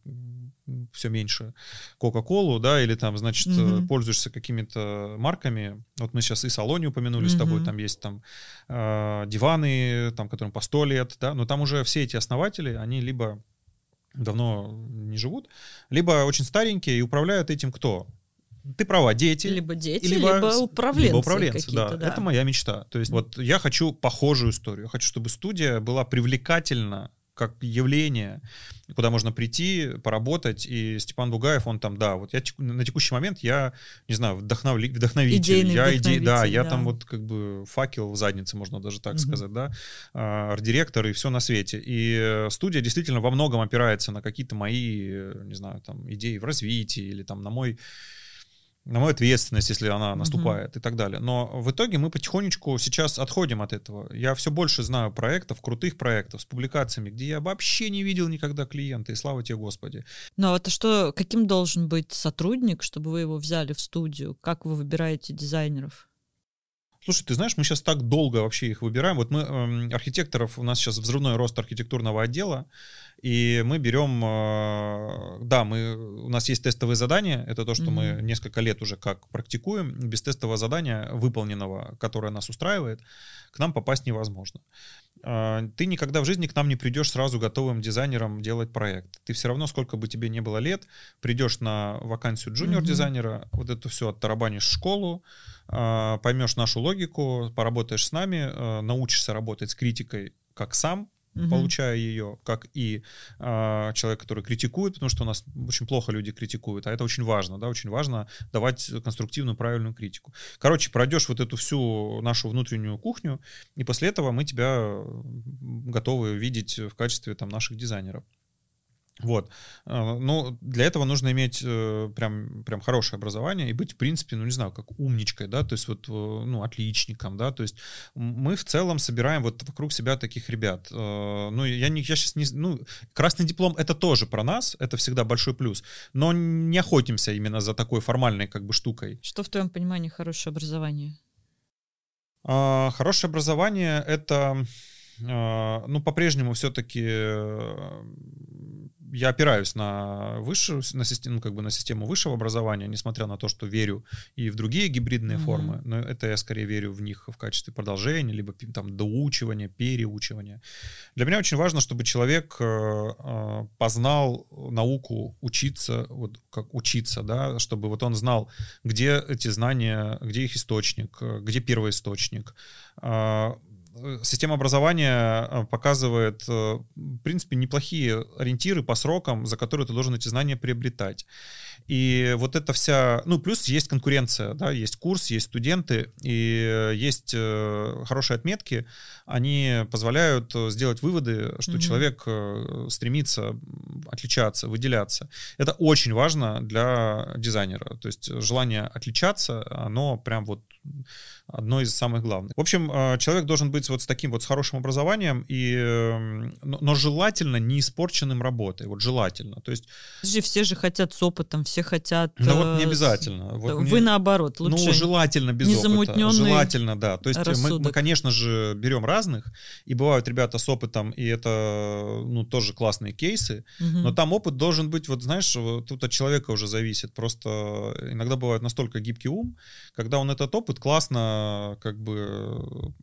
A: все меньше Кока-Колу, да, или там, значит, угу. пользуешься какими-то марками. Вот мы сейчас и Салони упомянули угу. с тобой, там есть там э, диваны, там, которым по сто лет, да, но там уже все эти основатели, они либо давно не живут, либо очень старенькие и управляют этим кто? Ты права, дети.
B: Либо дети, либо, либо управленцы. Либо управленцы,
A: да.
B: да.
A: Это моя мечта. То есть вот я хочу похожую историю. Я хочу, чтобы студия была привлекательна как явление, куда можно прийти, поработать. И Степан Бугаев, он там, да, вот я на текущий момент я, не знаю, вдохновли, вдохновитель.
B: Идейный
A: я
B: вдохновитель,
A: да,
B: да,
A: я там вот как бы факел в заднице, можно даже так угу. сказать, да, а, арт-директор и все на свете. И э, студия действительно во многом опирается на какие-то мои, э, не знаю, там, идеи в развитии или там на мой на мою ответственность, если она наступает mm-hmm. и так далее. Но в итоге мы потихонечку сейчас отходим от этого. Я все больше знаю проектов, крутых проектов с публикациями, где я вообще не видел никогда клиента, и слава тебе, Господи.
B: Ну, а это что, каким должен быть сотрудник, чтобы вы его взяли в студию? Как вы выбираете дизайнеров?
A: Слушай, ты знаешь, мы сейчас так долго вообще их выбираем. Вот мы, э, архитекторов, у нас сейчас взрывной рост архитектурного отдела, и мы берем, э, да, мы, у нас есть тестовые задания, это то, что mm-hmm. мы несколько лет уже как практикуем. Без тестового задания, выполненного, которое нас устраивает, к нам попасть невозможно. Э, ты никогда в жизни к нам не придешь сразу готовым дизайнером делать проект. Ты все равно, сколько бы тебе не было лет, придешь на вакансию джуниор-дизайнера, mm-hmm. вот это все оттарабанишь в школу, поймешь нашу логику, поработаешь с нами, а, научишься работать с критикой как сам, угу. получая ее, как и э, человек, который критикует, потому что у нас очень плохо люди критикуют, а это очень важно, да, очень важно давать конструктивную, правильную критику. Короче, пройдешь вот эту всю нашу внутреннюю кухню, и после этого мы тебя готовы видеть в качестве там наших дизайнеров. Вот. Э, ну, для этого нужно иметь э, прям, прям хорошее образование и быть, в принципе, ну, не знаю, как умничкой, да, то есть вот, э, ну, отличником, да, то есть мы в целом собираем вот вокруг себя таких ребят. Ну, я, не, я сейчас не... Ну, красный диплом — это тоже про нас, это всегда большой плюс, но не охотимся именно за такой формальной как бы штукой.
B: Что в твоем понимании хорошее образование?
A: А, хорошее образование — это, ну, по-прежнему все-таки я опираюсь на высшую, на систему, ну, как бы на систему высшего образования, несмотря на то, что верю и в другие гибридные mm-hmm. формы, но это я скорее верю в них в качестве продолжения, либо там доучивания, переучивания. Для меня очень важно, чтобы человек э, э, познал науку учиться, вот как учиться, да, чтобы вот он знал, где эти знания, где их источник, э, где первый источник, Э, система образования э, показывает, э, в принципе, неплохие ориентиры по срокам, за которые ты должен эти знания приобретать. И вот эта вся... Ну, плюс есть конкуренция, да, есть курс, есть студенты, и есть хорошие отметки, они позволяют сделать выводы, что mm-hmm. человек стремится отличаться, выделяться. Это очень важно для дизайнера. То есть желание отличаться, оно прям вот одно из самых главных. В общем, э, человек должен быть вот с таким вот с хорошим образованием, и, эм, но желательно не испорченным работой, вот желательно. То есть...
B: Все же хотят с опытом, все хотят...
A: Ну вот не э, обязательно. Вот
B: Вы
A: не...
B: наоборот, лучше
A: Ну, желательно без опыта. Желательно, да. То есть мы, мы, конечно же, берем разных, и бывают ребята с опытом, и это, ну, тоже классные кейсы, угу. но там опыт должен быть, вот знаешь, тут от человека уже зависит. Просто иногда бывает настолько гибкий ум, когда он этот опыт классно как бы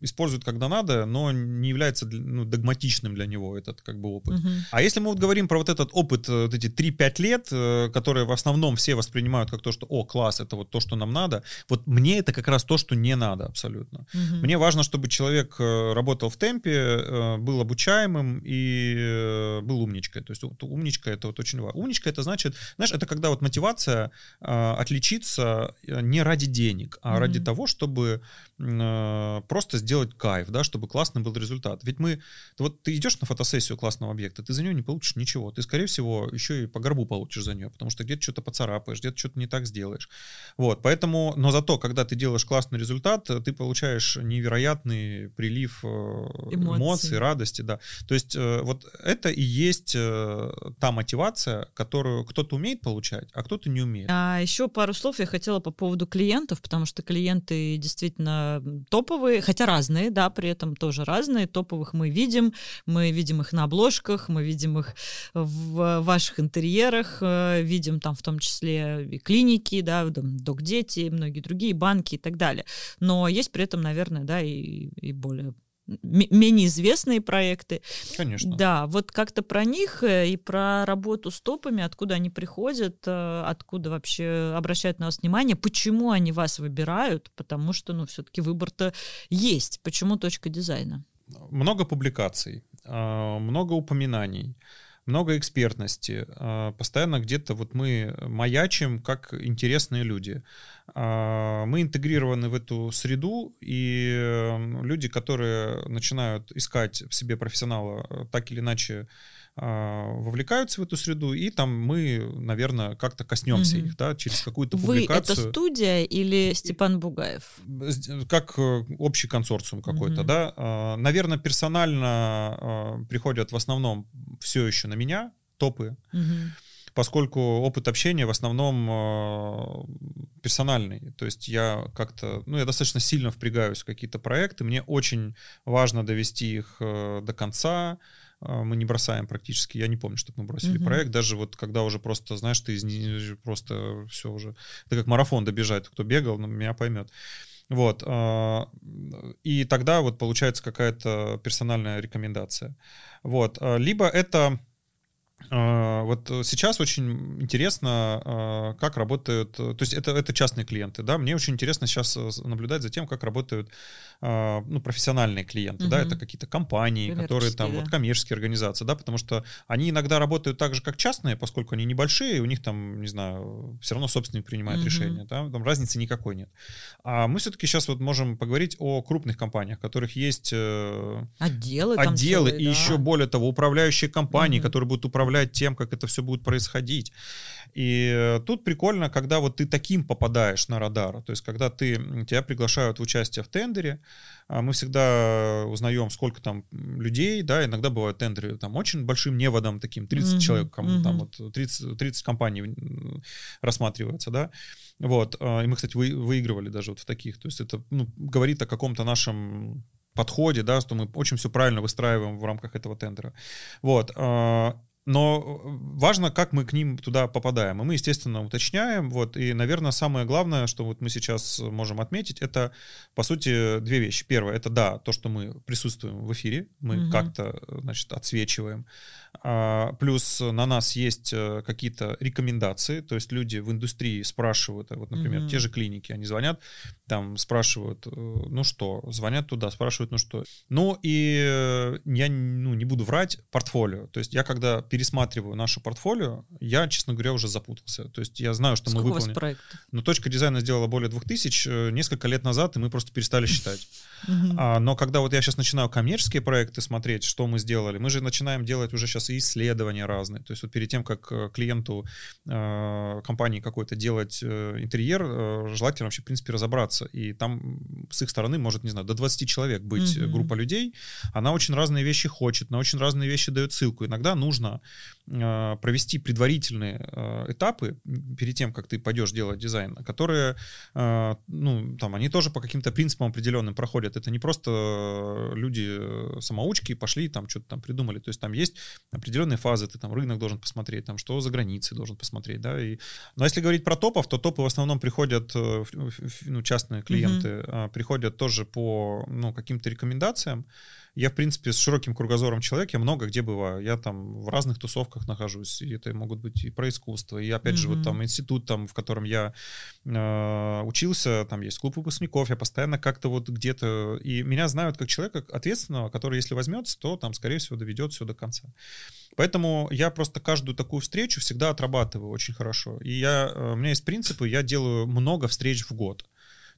A: использует, когда надо, но не является ну, догматичным для него этот как бы опыт. Угу. А если мы вот говорим про вот этот опыт, э, вот эти 3-5 лет, э, которые в основном все воспринимают как то, что, о, класс, это вот то, что нам надо, вот мне это как раз то, что не надо абсолютно. Угу. Мне важно, чтобы человек э, работал в темпе, был обучаемым и был умничкой. То есть вот, умничка это вот очень важно. Умничка это значит, знаешь, это когда вот мотивация отличиться не ради денег, а угу. ради того, чтобы э, просто сделать кайф, да, чтобы классный был результат. Ведь мы, вот ты идешь на фотосессию классного объекта, ты за нее не получишь ничего. Ты, скорее всего, еще и по горбу получишь за нее, потому что где-то что-то поцарапаешь, где-то что-то не так сделаешь. Вот, поэтому, но зато, когда ты делаешь классный результат, ты получаешь невероятный прилив э, эмоций, эмоций радости, да. То есть э, вот это и есть э, та мотивация, которую кто-то умеет получать, а кто-то не умеет.
B: А еще пару слов я хотела по поводу клиентов, потому что клиенты действительно топовые, хотя разные, да, при этом тоже разные. Топовых мы видим, мы видим их на обложках, мы видим их в ваших интерьерах, э, видим там в том числе и клиники, да, док-дети, многие другие банки и так далее. Но есть при этом, наверное, да, и, и более менее известные проекты.
A: Конечно.
B: Да, вот как-то про них э, и про работу с топами, откуда они приходят, э, откуда вообще обращают на вас внимание, почему они вас выбирают, потому что, ну, все-таки выбор-то есть. Почему точка дизайна?
A: Много публикаций, а, много упоминаний много экспертности, а, постоянно где-то вот мы маячим как интересные люди. А, мы интегрированы в эту среду, и люди, которые начинают искать в себе профессионала, так или иначе вовлекаются в эту среду, и там мы, наверное, как-то коснемся угу. их, да, через какую-то публикацию.
B: Вы это студия или Степан Бугаев?
A: Как э, общий консорциум какой-то, угу. да. А, наверное, персонально а, приходят в основном все еще на меня топы. Угу поскольку опыт общения в основном персональный. То есть я как-то, ну, я достаточно сильно впрягаюсь в какие-то проекты. Мне очень важно довести их э, до конца, а, мы не бросаем практически. Я не помню, чтобы мы бросили угу. проект. Даже вот когда уже просто, знаешь, ты из просто все уже... Это как марафон добежать. Кто бегал, ну, меня поймет. Вот. А, и тогда вот получается какая-то персональная рекомендация. Вот. А, либо это а, вот сейчас очень интересно, а, как работают, то есть это, это частные клиенты, да, мне очень интересно сейчас э, наблюдать за тем, как работают а, ну, профессиональные клиенты, угу. да, это какие-то компании, которые там, вот коммерческие организации, да, потому что они иногда работают так же, как частные, поскольку они небольшие, у них там, не знаю, все равно собственник принимает угу. решение, да, там разницы никакой нет. А мы все-таки сейчас вот можем поговорить о крупных компаниях, которых есть
B: э, отделы,
A: отделы целые, и да. еще более того, управляющие компании, угу. которые будут управлять управлять тем, как это все будет происходить. И э, тут прикольно, когда вот ты таким попадаешь на радар, то есть когда ты, тебя приглашают в участие в тендере, а мы всегда узнаем, сколько там людей, да, иногда бывают тендеры там очень большим неводом, таким 30 mm-hmm. человек, mm-hmm. там вот 30, 30 компаний рассматривается, да, вот, а, и мы, кстати, вы, выигрывали даже вот в таких, то есть это ну, говорит о каком-то нашем подходе, да, что мы очень все правильно выстраиваем в рамках этого тендера. Вот. Но э, важно, как мы к ним туда попадаем. И мы, естественно, уточняем. Вот, и, наверное, самое главное, что вот мы сейчас можем отметить, это, по сути, две вещи. Первое, это, да, то, что мы присутствуем в эфире, мы угу. как-то, значит, отсвечиваем. А, плюс на нас есть э, какие-то рекомендации, то есть люди в индустрии спрашивают, вот, например, угу. те же клиники, они звонят, там спрашивают, э, ну что, звонят туда, спрашивают, ну что. Ну и я ну, не буду врать, портфолио. То есть я когда пересматриваю наше портфолио, я, честно говоря, уже запутался. То есть я знаю, что
B: Сколько
A: мы выполнили.
B: Проектов?
A: Но точка дизайна сделала более 2000 э, несколько лет назад, и мы просто перестали считать. А, но когда вот я сейчас начинаю коммерческие проекты смотреть, что мы сделали, мы же начинаем делать уже сейчас и исследования разные. То есть вот перед тем, как э, клиенту э, компании какой-то делать э, интерьер, э, желательно вообще, в принципе, разобраться. И там с их стороны может, не знаю, до 20 человек быть mm-hmm. группа людей. Она очень разные вещи хочет, на очень разные вещи дает ссылку. Иногда нужно э, провести предварительные э, этапы перед тем, как ты пойдешь делать дизайн, которые, э, ну, там, они тоже по каким-то принципам определенным проходят. Это не просто люди самоучки пошли там что-то там придумали. То есть там есть определенные фазы, ты там рынок должен посмотреть, там что за границей должен посмотреть, да. И... Но если говорить про топов, то топы в основном приходят, ну, частные клиенты, mm-hmm. приходят тоже по, ну, каким-то рекомендациям. Я, в принципе, с широким кругозором человек, я много где бываю. Я там в разных тусовках нахожусь. И это могут быть и про искусство, и, опять mm-hmm. же, вот там институт, там, в котором я э, учился, там есть клуб выпускников, я постоянно как-то вот где-то... И меня знают как человека ответственного, который, если возьмется, то там, скорее всего, доведет все до конца. Поэтому я просто каждую такую встречу всегда отрабатываю очень хорошо. И я, э, у меня есть принципы, я делаю много встреч в год.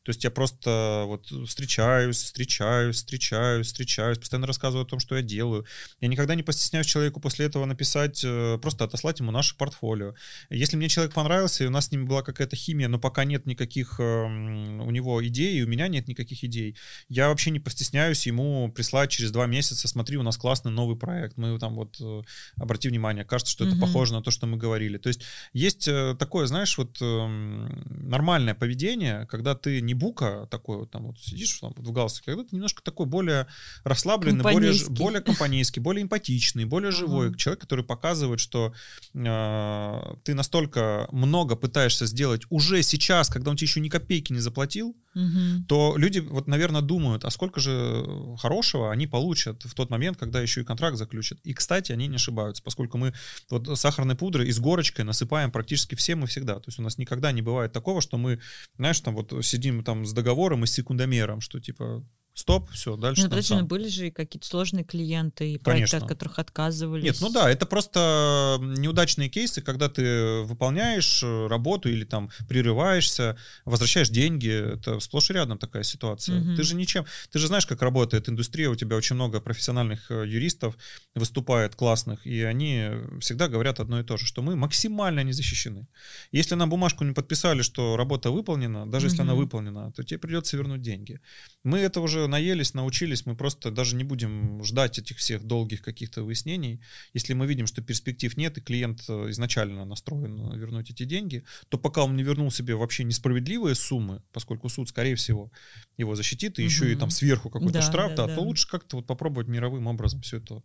A: То есть я просто вот встречаюсь, встречаюсь, встречаюсь, встречаюсь, постоянно рассказываю о том, что я делаю. Я никогда не постесняюсь человеку после этого написать, э, просто отослать ему наше портфолио. Если мне человек понравился, и у нас с ним была какая-то химия, но пока нет никаких эм, у него идей, и у меня нет никаких идей, я вообще не постесняюсь ему прислать через два месяца, смотри, у нас классный новый проект, мы там вот, э, обрати внимание, кажется, что это похоже на то, что мы говорили. То есть есть э, такое, знаешь, вот эм, нормальное поведение, когда ты не бука такой вот там вот сидишь там, вот в галстуке, когда ты немножко такой более расслабленный, более, более компанейский, более эмпатичный, более живой. Uh-huh. Человек, который показывает, что э, ты настолько много пытаешься сделать уже сейчас, когда он тебе еще ни копейки не заплатил, uh-huh. то люди вот, наверное, думают, а сколько же хорошего они получат в тот момент, когда еще и контракт заключат. И, кстати, они не ошибаются, поскольку мы вот сахарной пудры и с горочкой насыпаем практически всем и всегда. То есть у нас никогда не бывает такого, что мы, знаешь, там вот сидим там с договором и с секундомером, что типа стоп, все, дальше.
B: Ну, подожди, были же и какие-то сложные клиенты, и проекты, Конечно. от которых отказывались.
A: Нет, ну да, это просто неудачные кейсы, когда ты выполняешь э, работу или там прерываешься, возвращаешь деньги, это сплошь и рядом такая ситуация. Угу. Ты же ничем, ты же знаешь, как работает индустрия, у тебя очень много профессиональных э, юристов выступает классных, и они всегда говорят одно и то же, что мы максимально не защищены. Если нам бумажку не подписали, что работа выполнена, даже угу. если она выполнена, то тебе придется вернуть деньги. Мы это уже наелись, научились, мы просто даже не будем ждать этих всех долгих каких-то выяснений. Если мы видим, что перспектив нет, и клиент э, изначально настроен вернуть эти деньги, то пока он не вернул себе вообще несправедливые суммы, поскольку суд, скорее всего, его защитит, и угу. еще и там сверху какой-то да, штраф, да, да, да, то лучше как-то вот попробовать мировым образом все это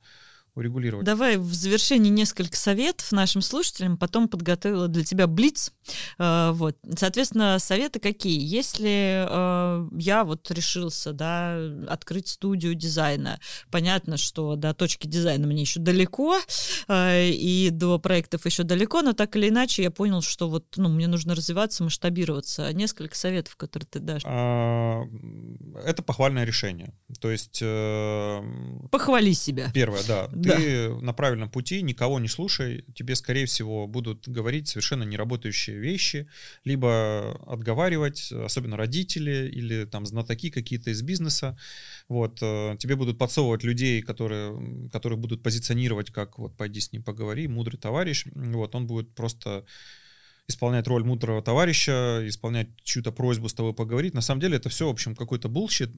A: урегулировать.
B: Давай в завершении несколько советов нашим слушателям, потом подготовила для тебя блиц. Э, вот. Соответственно, советы какие? Если э, я вот решился, да, открыть студию дизайна, понятно, что до точки дизайна мне еще далеко, э, и до проектов еще далеко, но так или иначе я понял, что вот, ну, мне нужно развиваться, масштабироваться. Несколько советов, которые ты дашь. А,
A: это похвальное решение. То есть... Э,
B: Похвали себя.
A: Первое, да ты да. на правильном пути, никого не слушай, тебе, скорее всего, будут говорить совершенно неработающие вещи, либо отговаривать, особенно родители или там знатоки какие-то из бизнеса, вот, э, тебе будут подсовывать людей, которые, которые будут позиционировать как вот пойди с ним поговори, мудрый товарищ, вот, он будет просто исполнять роль мудрого товарища, исполнять чью-то просьбу с тобой поговорить. На самом деле это все, в общем, какой-то bullshit,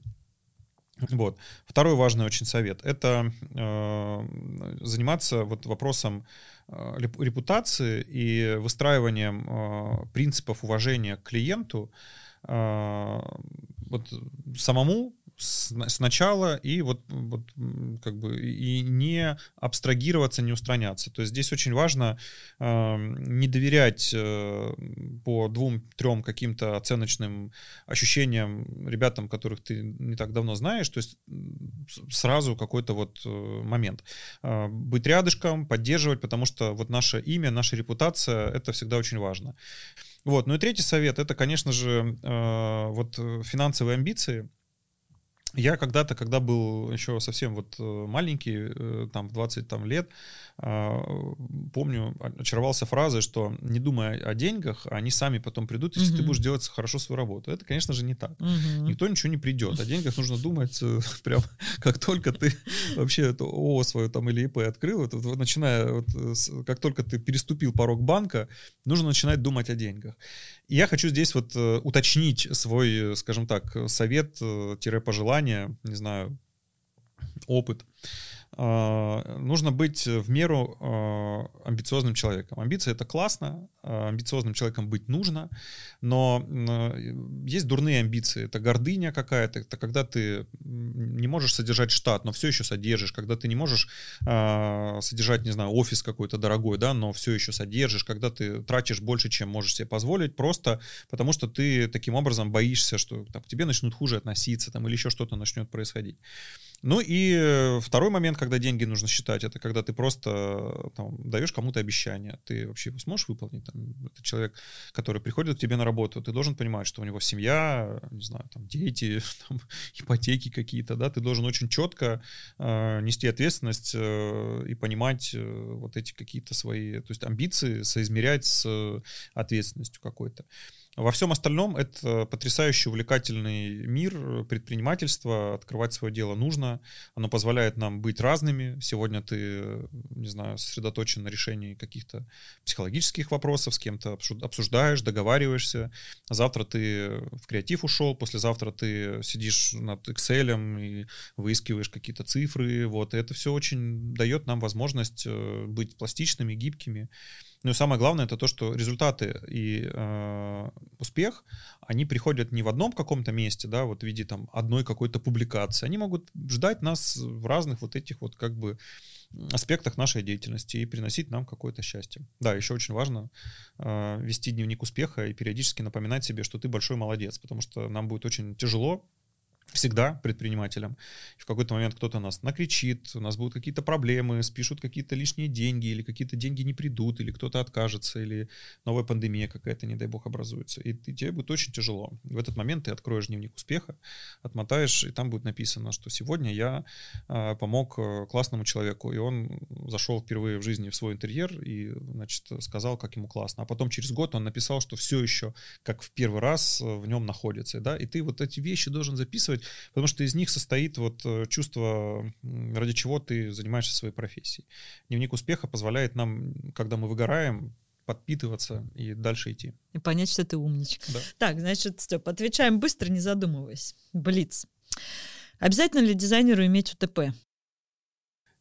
A: вот. Второй важный очень совет — это э, заниматься вот вопросом э, репутации и выстраиванием э, принципов уважения к клиенту э, вот самому сначала и вот, вот как бы и не абстрагироваться, не устраняться. То есть здесь очень важно э, не доверять э, по двум-трем каким-то оценочным ощущениям ребятам, которых ты не так давно знаешь, то есть сразу какой-то вот э, момент. Э, быть рядышком, поддерживать, потому что вот наше имя, наша репутация, это всегда очень важно. Вот. Ну и третий совет, это, конечно же, э, вот финансовые амбиции. Я когда-то, когда был еще совсем вот э, маленький, э, там в 20 там, лет, а, помню, очаровался фразой, что не думая о деньгах, они сами потом придут, если угу. ты будешь делать хорошо свою работу. Это, конечно же, не так. Угу. Никто ничего не придет. О деньгах нужно думать э, прям как только ты вообще это ООО свою там или ИП открыл, вот, вот, начиная, вот, как только ты переступил порог банка, нужно начинать думать о деньгах. И я хочу здесь вот уточнить свой, скажем так, совет-пожелание, не знаю, опыт. А, нужно быть в меру а, амбициозным человеком. Амбиции это классно, а, амбициозным человеком быть нужно, но есть дурные амбиции. Это гордыня какая-то, это когда ты не можешь содержать штат, но все еще содержишь, когда ты не можешь содержать, не знаю, офис какой-то дорогой, да, но все еще содержишь, когда ты тратишь больше, чем можешь себе позволить, просто потому что ты таким образом боишься, что там, к тебе начнут хуже относиться там, или еще что-то начнет происходить. Ну и э, второй момент, когда деньги нужно считать, это когда ты просто э, там, даешь кому-то обещание. Ты вообще его сможешь выполнить? Там, это человек, который приходит к тебе на работу, ты должен понимать, что у него семья, не знаю, там дети, там, ипотеки какие-то, да, ты должен очень четко э, нести ответственность э, и понимать э, вот эти какие-то свои, то есть амбиции соизмерять с ответственностью какой-то. Во всем остальном это потрясающий увлекательный мир предпринимательства. Открывать свое дело нужно. Оно позволяет нам быть разными. Сегодня ты, не знаю, сосредоточен на решении каких-то психологических вопросов, с кем-то обсуждаешь, договариваешься. Завтра ты в креатив ушел, послезавтра ты сидишь над Excel и выискиваешь какие-то цифры. Вот. И это все очень дает нам возможность э, быть пластичными, гибкими. Ну и самое главное это то, что результаты и э, успех, они приходят не в одном каком-то месте, да, вот в виде там одной какой-то публикации. Они могут ждать нас в разных вот этих вот как бы аспектах нашей деятельности и приносить нам какое-то счастье. Да, еще очень важно э, вести дневник успеха и периодически напоминать себе, что ты большой молодец, потому что нам будет очень тяжело всегда предпринимателям. В какой-то момент кто-то нас накричит, у нас будут какие-то проблемы, спишут какие-то лишние деньги, или какие-то деньги не придут, или кто-то откажется, или новая пандемия какая-то, не дай бог, образуется. И, тебе будет очень тяжело. В этот момент ты откроешь дневник успеха, отмотаешь, и там будет написано, что сегодня я э, помог классному человеку, и он зашел впервые в жизни в свой интерьер и, значит, сказал, как ему классно. А потом через год он написал, что все еще как в первый раз э, в нем находится. Да? И ты вот эти вещи должен записывать, потому что из них состоит вот э, чувство, ради чего ты занимаешься своей профессией. Дневник успеха позволяет нам, когда мы выгораем, подпитываться и дальше идти.
B: И понять, что ты умничка.
A: Да.
B: Так, значит, Степ, отвечаем быстро, не задумываясь. Блиц. Обязательно ли дизайнеру иметь УТП?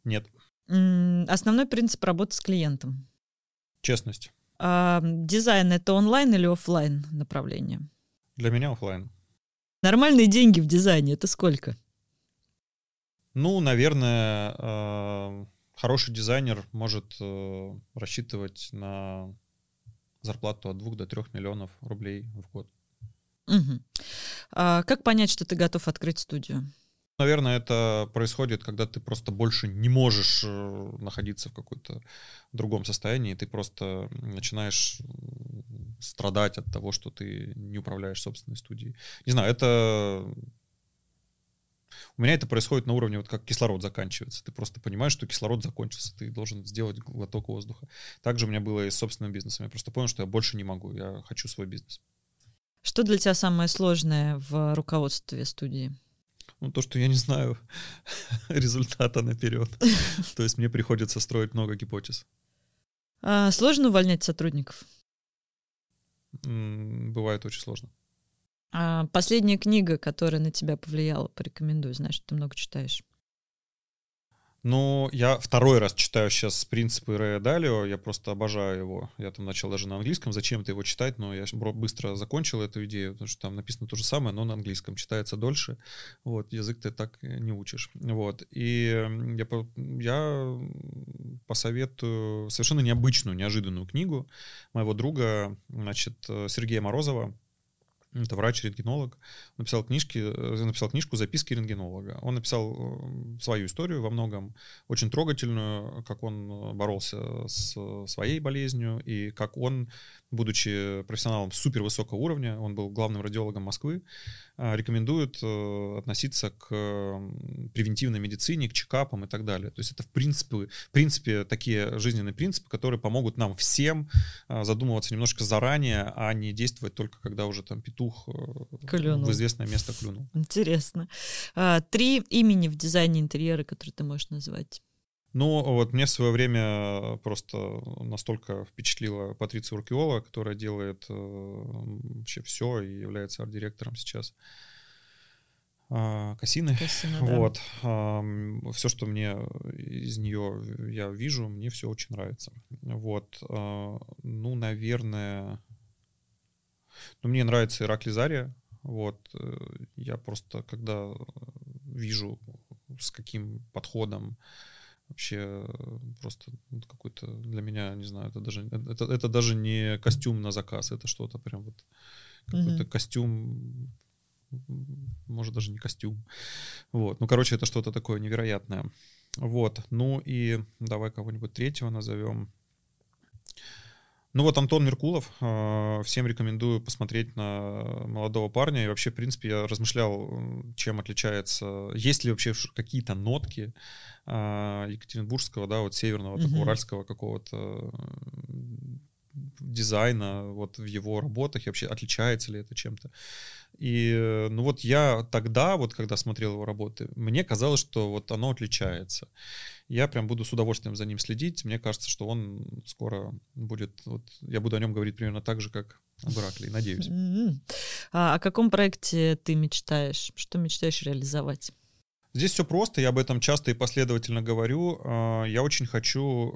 A: Нет.
B: Основной принцип работы с клиентом?
A: Честность.
B: А, дизайн — это онлайн или офлайн направление?
A: Для меня офлайн.
B: Нормальные деньги в дизайне это сколько?
A: Ну, наверное, э, хороший дизайнер может э, рассчитывать на зарплату от 2 до 3 миллионов рублей в год.
B: Угу. А как понять, что ты готов открыть студию?
A: Наверное, это происходит, когда ты просто больше не можешь э, находиться в какой-то другом состоянии, ты просто начинаешь страдать от того, что ты не управляешь собственной студией. Не знаю, это... У меня это происходит на уровне, вот как кислород заканчивается. Ты просто понимаешь, что кислород закончился, ты должен сделать глоток воздуха. Также у меня было и с собственным бизнесом. Я просто понял, что я больше не могу, я хочу свой бизнес.
B: Что для тебя самое сложное в руководстве студии?
A: Ну, то, что я не знаю результата наперед. То есть мне приходится строить много гипотез.
B: А, сложно увольнять сотрудников?
A: Бывает очень сложно.
B: А последняя книга, которая на тебя повлияла, порекомендую, знаешь, ты много читаешь.
A: Ну, я второй раз читаю сейчас «Принципы Рэя Далио», я просто обожаю его. Я там начал даже на английском, зачем-то его читать, но я быстро закончил эту идею, потому что там написано то же самое, но на английском, читается дольше. Вот, язык ты так не учишь. Вот, и я, я посоветую совершенно необычную, неожиданную книгу моего друга, значит, Сергея Морозова это врач-рентгенолог, написал, книжки, э, написал книжку «Записки рентгенолога». Он написал э, свою историю во многом, очень трогательную, как он э, боролся с своей болезнью и как он, будучи профессионалом супер высокого уровня, он был главным радиологом Москвы, рекомендует относиться к превентивной медицине, к чекапам и так далее. То есть это в принципе, в принципе такие жизненные принципы, которые помогут нам всем задумываться немножко заранее, а не действовать только когда уже там петух э, клюнул. в известное место клюнул.
B: Интересно. А, три имени в дизайне интерьера, которые ты можешь назвать.
A: Ну, вот мне в свое время просто настолько впечатлила Патриция Уркиола, которая делает э, вообще все и является арт-директором сейчас. Кассины. Кассина, вот. Да. Все, что мне из нее я вижу, мне все очень нравится. Вот. А, ну, наверное, но мне нравится Иракли Зария. Вот. Э, я просто, когда вижу, с каким подходом вообще просто какой-то для меня, не знаю, это даже, это, это даже не костюм на заказ, это что-то прям вот какой-то mm-hmm. костюм, может даже не костюм. Вот. Ну, короче, это что-то такое невероятное. Вот. Ну и давай кого-нибудь третьего назовем. Ну вот Антон Меркулов, э, всем рекомендую посмотреть на молодого парня. И вообще, в принципе, я размышлял, чем отличается, есть ли вообще какие-то нотки э, Екатеринбургского, да, вот северного, mm-hmm. такого уральского какого-то дизайна вот в его работах, и вообще отличается ли это чем-то. И, ну вот я тогда, вот когда смотрел его работы, мне казалось, что вот оно отличается. Я прям буду с удовольствием за ним следить. Мне кажется, что он скоро будет, вот, я буду о нем говорить примерно так же, как об Ираклии, надеюсь.
B: А о каком проекте ты мечтаешь? Что мечтаешь реализовать?
A: Здесь все просто, я об этом часто и последовательно говорю. А, я очень хочу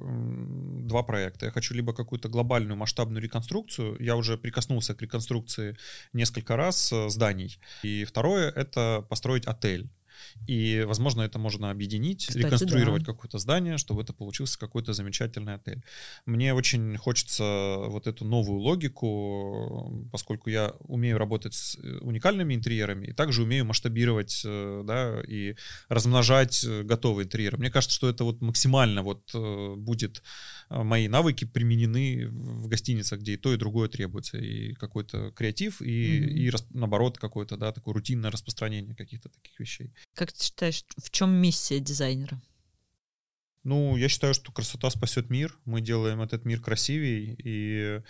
A: два проекта. Я хочу либо какую-то глобальную масштабную реконструкцию. Я уже прикоснулся к реконструкции несколько раз э, зданий. И второе — это построить отель. И, возможно, это можно объединить, Кстати, реконструировать да. какое-то здание, чтобы это получился какой-то замечательный отель. Мне очень хочется вот эту новую логику, поскольку я умею работать с э, уникальными интерьерами и также умею масштабировать, э, да, и размножать э, готовые интерьеры. Мне кажется, что это вот максимально вот будет мои навыки применены в гостиницах, где и то, и другое требуется. И какой-то креатив, и, mm-hmm. и наоборот, какое-то, да, такое рутинное распространение каких-то таких вещей.
B: Как ты считаешь, в чем миссия дизайнера?
A: Ну, я считаю, что красота спасет мир. Мы делаем этот мир красивее, и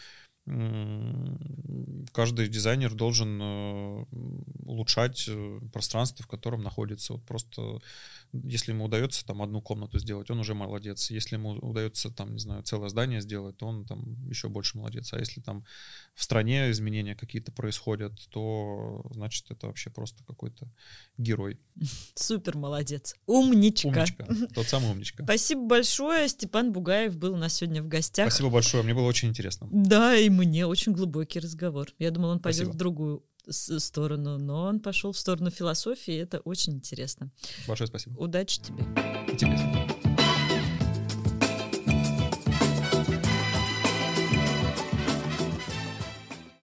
A: каждый дизайнер должен э, улучшать э, пространство, в котором находится. Вот просто если ему удается там одну комнату сделать, он уже молодец. Если ему удается там, не знаю, целое здание сделать, то он там еще больше молодец. А если там в стране изменения какие-то происходят, то значит это вообще просто какой-то герой.
B: Супер молодец. Умничка.
A: Умничка. Тот самый умничка.
B: Спасибо большое. Степан Бугаев был у нас сегодня в гостях.
A: Спасибо большое. Мне было очень интересно.
B: Да, и мне очень глубокий разговор. Я думала, он пойдет Спасибо. в другую сторону, но он пошел в сторону философии, и это очень интересно.
A: Большое спасибо.
B: Удачи тебе.
A: И тебе.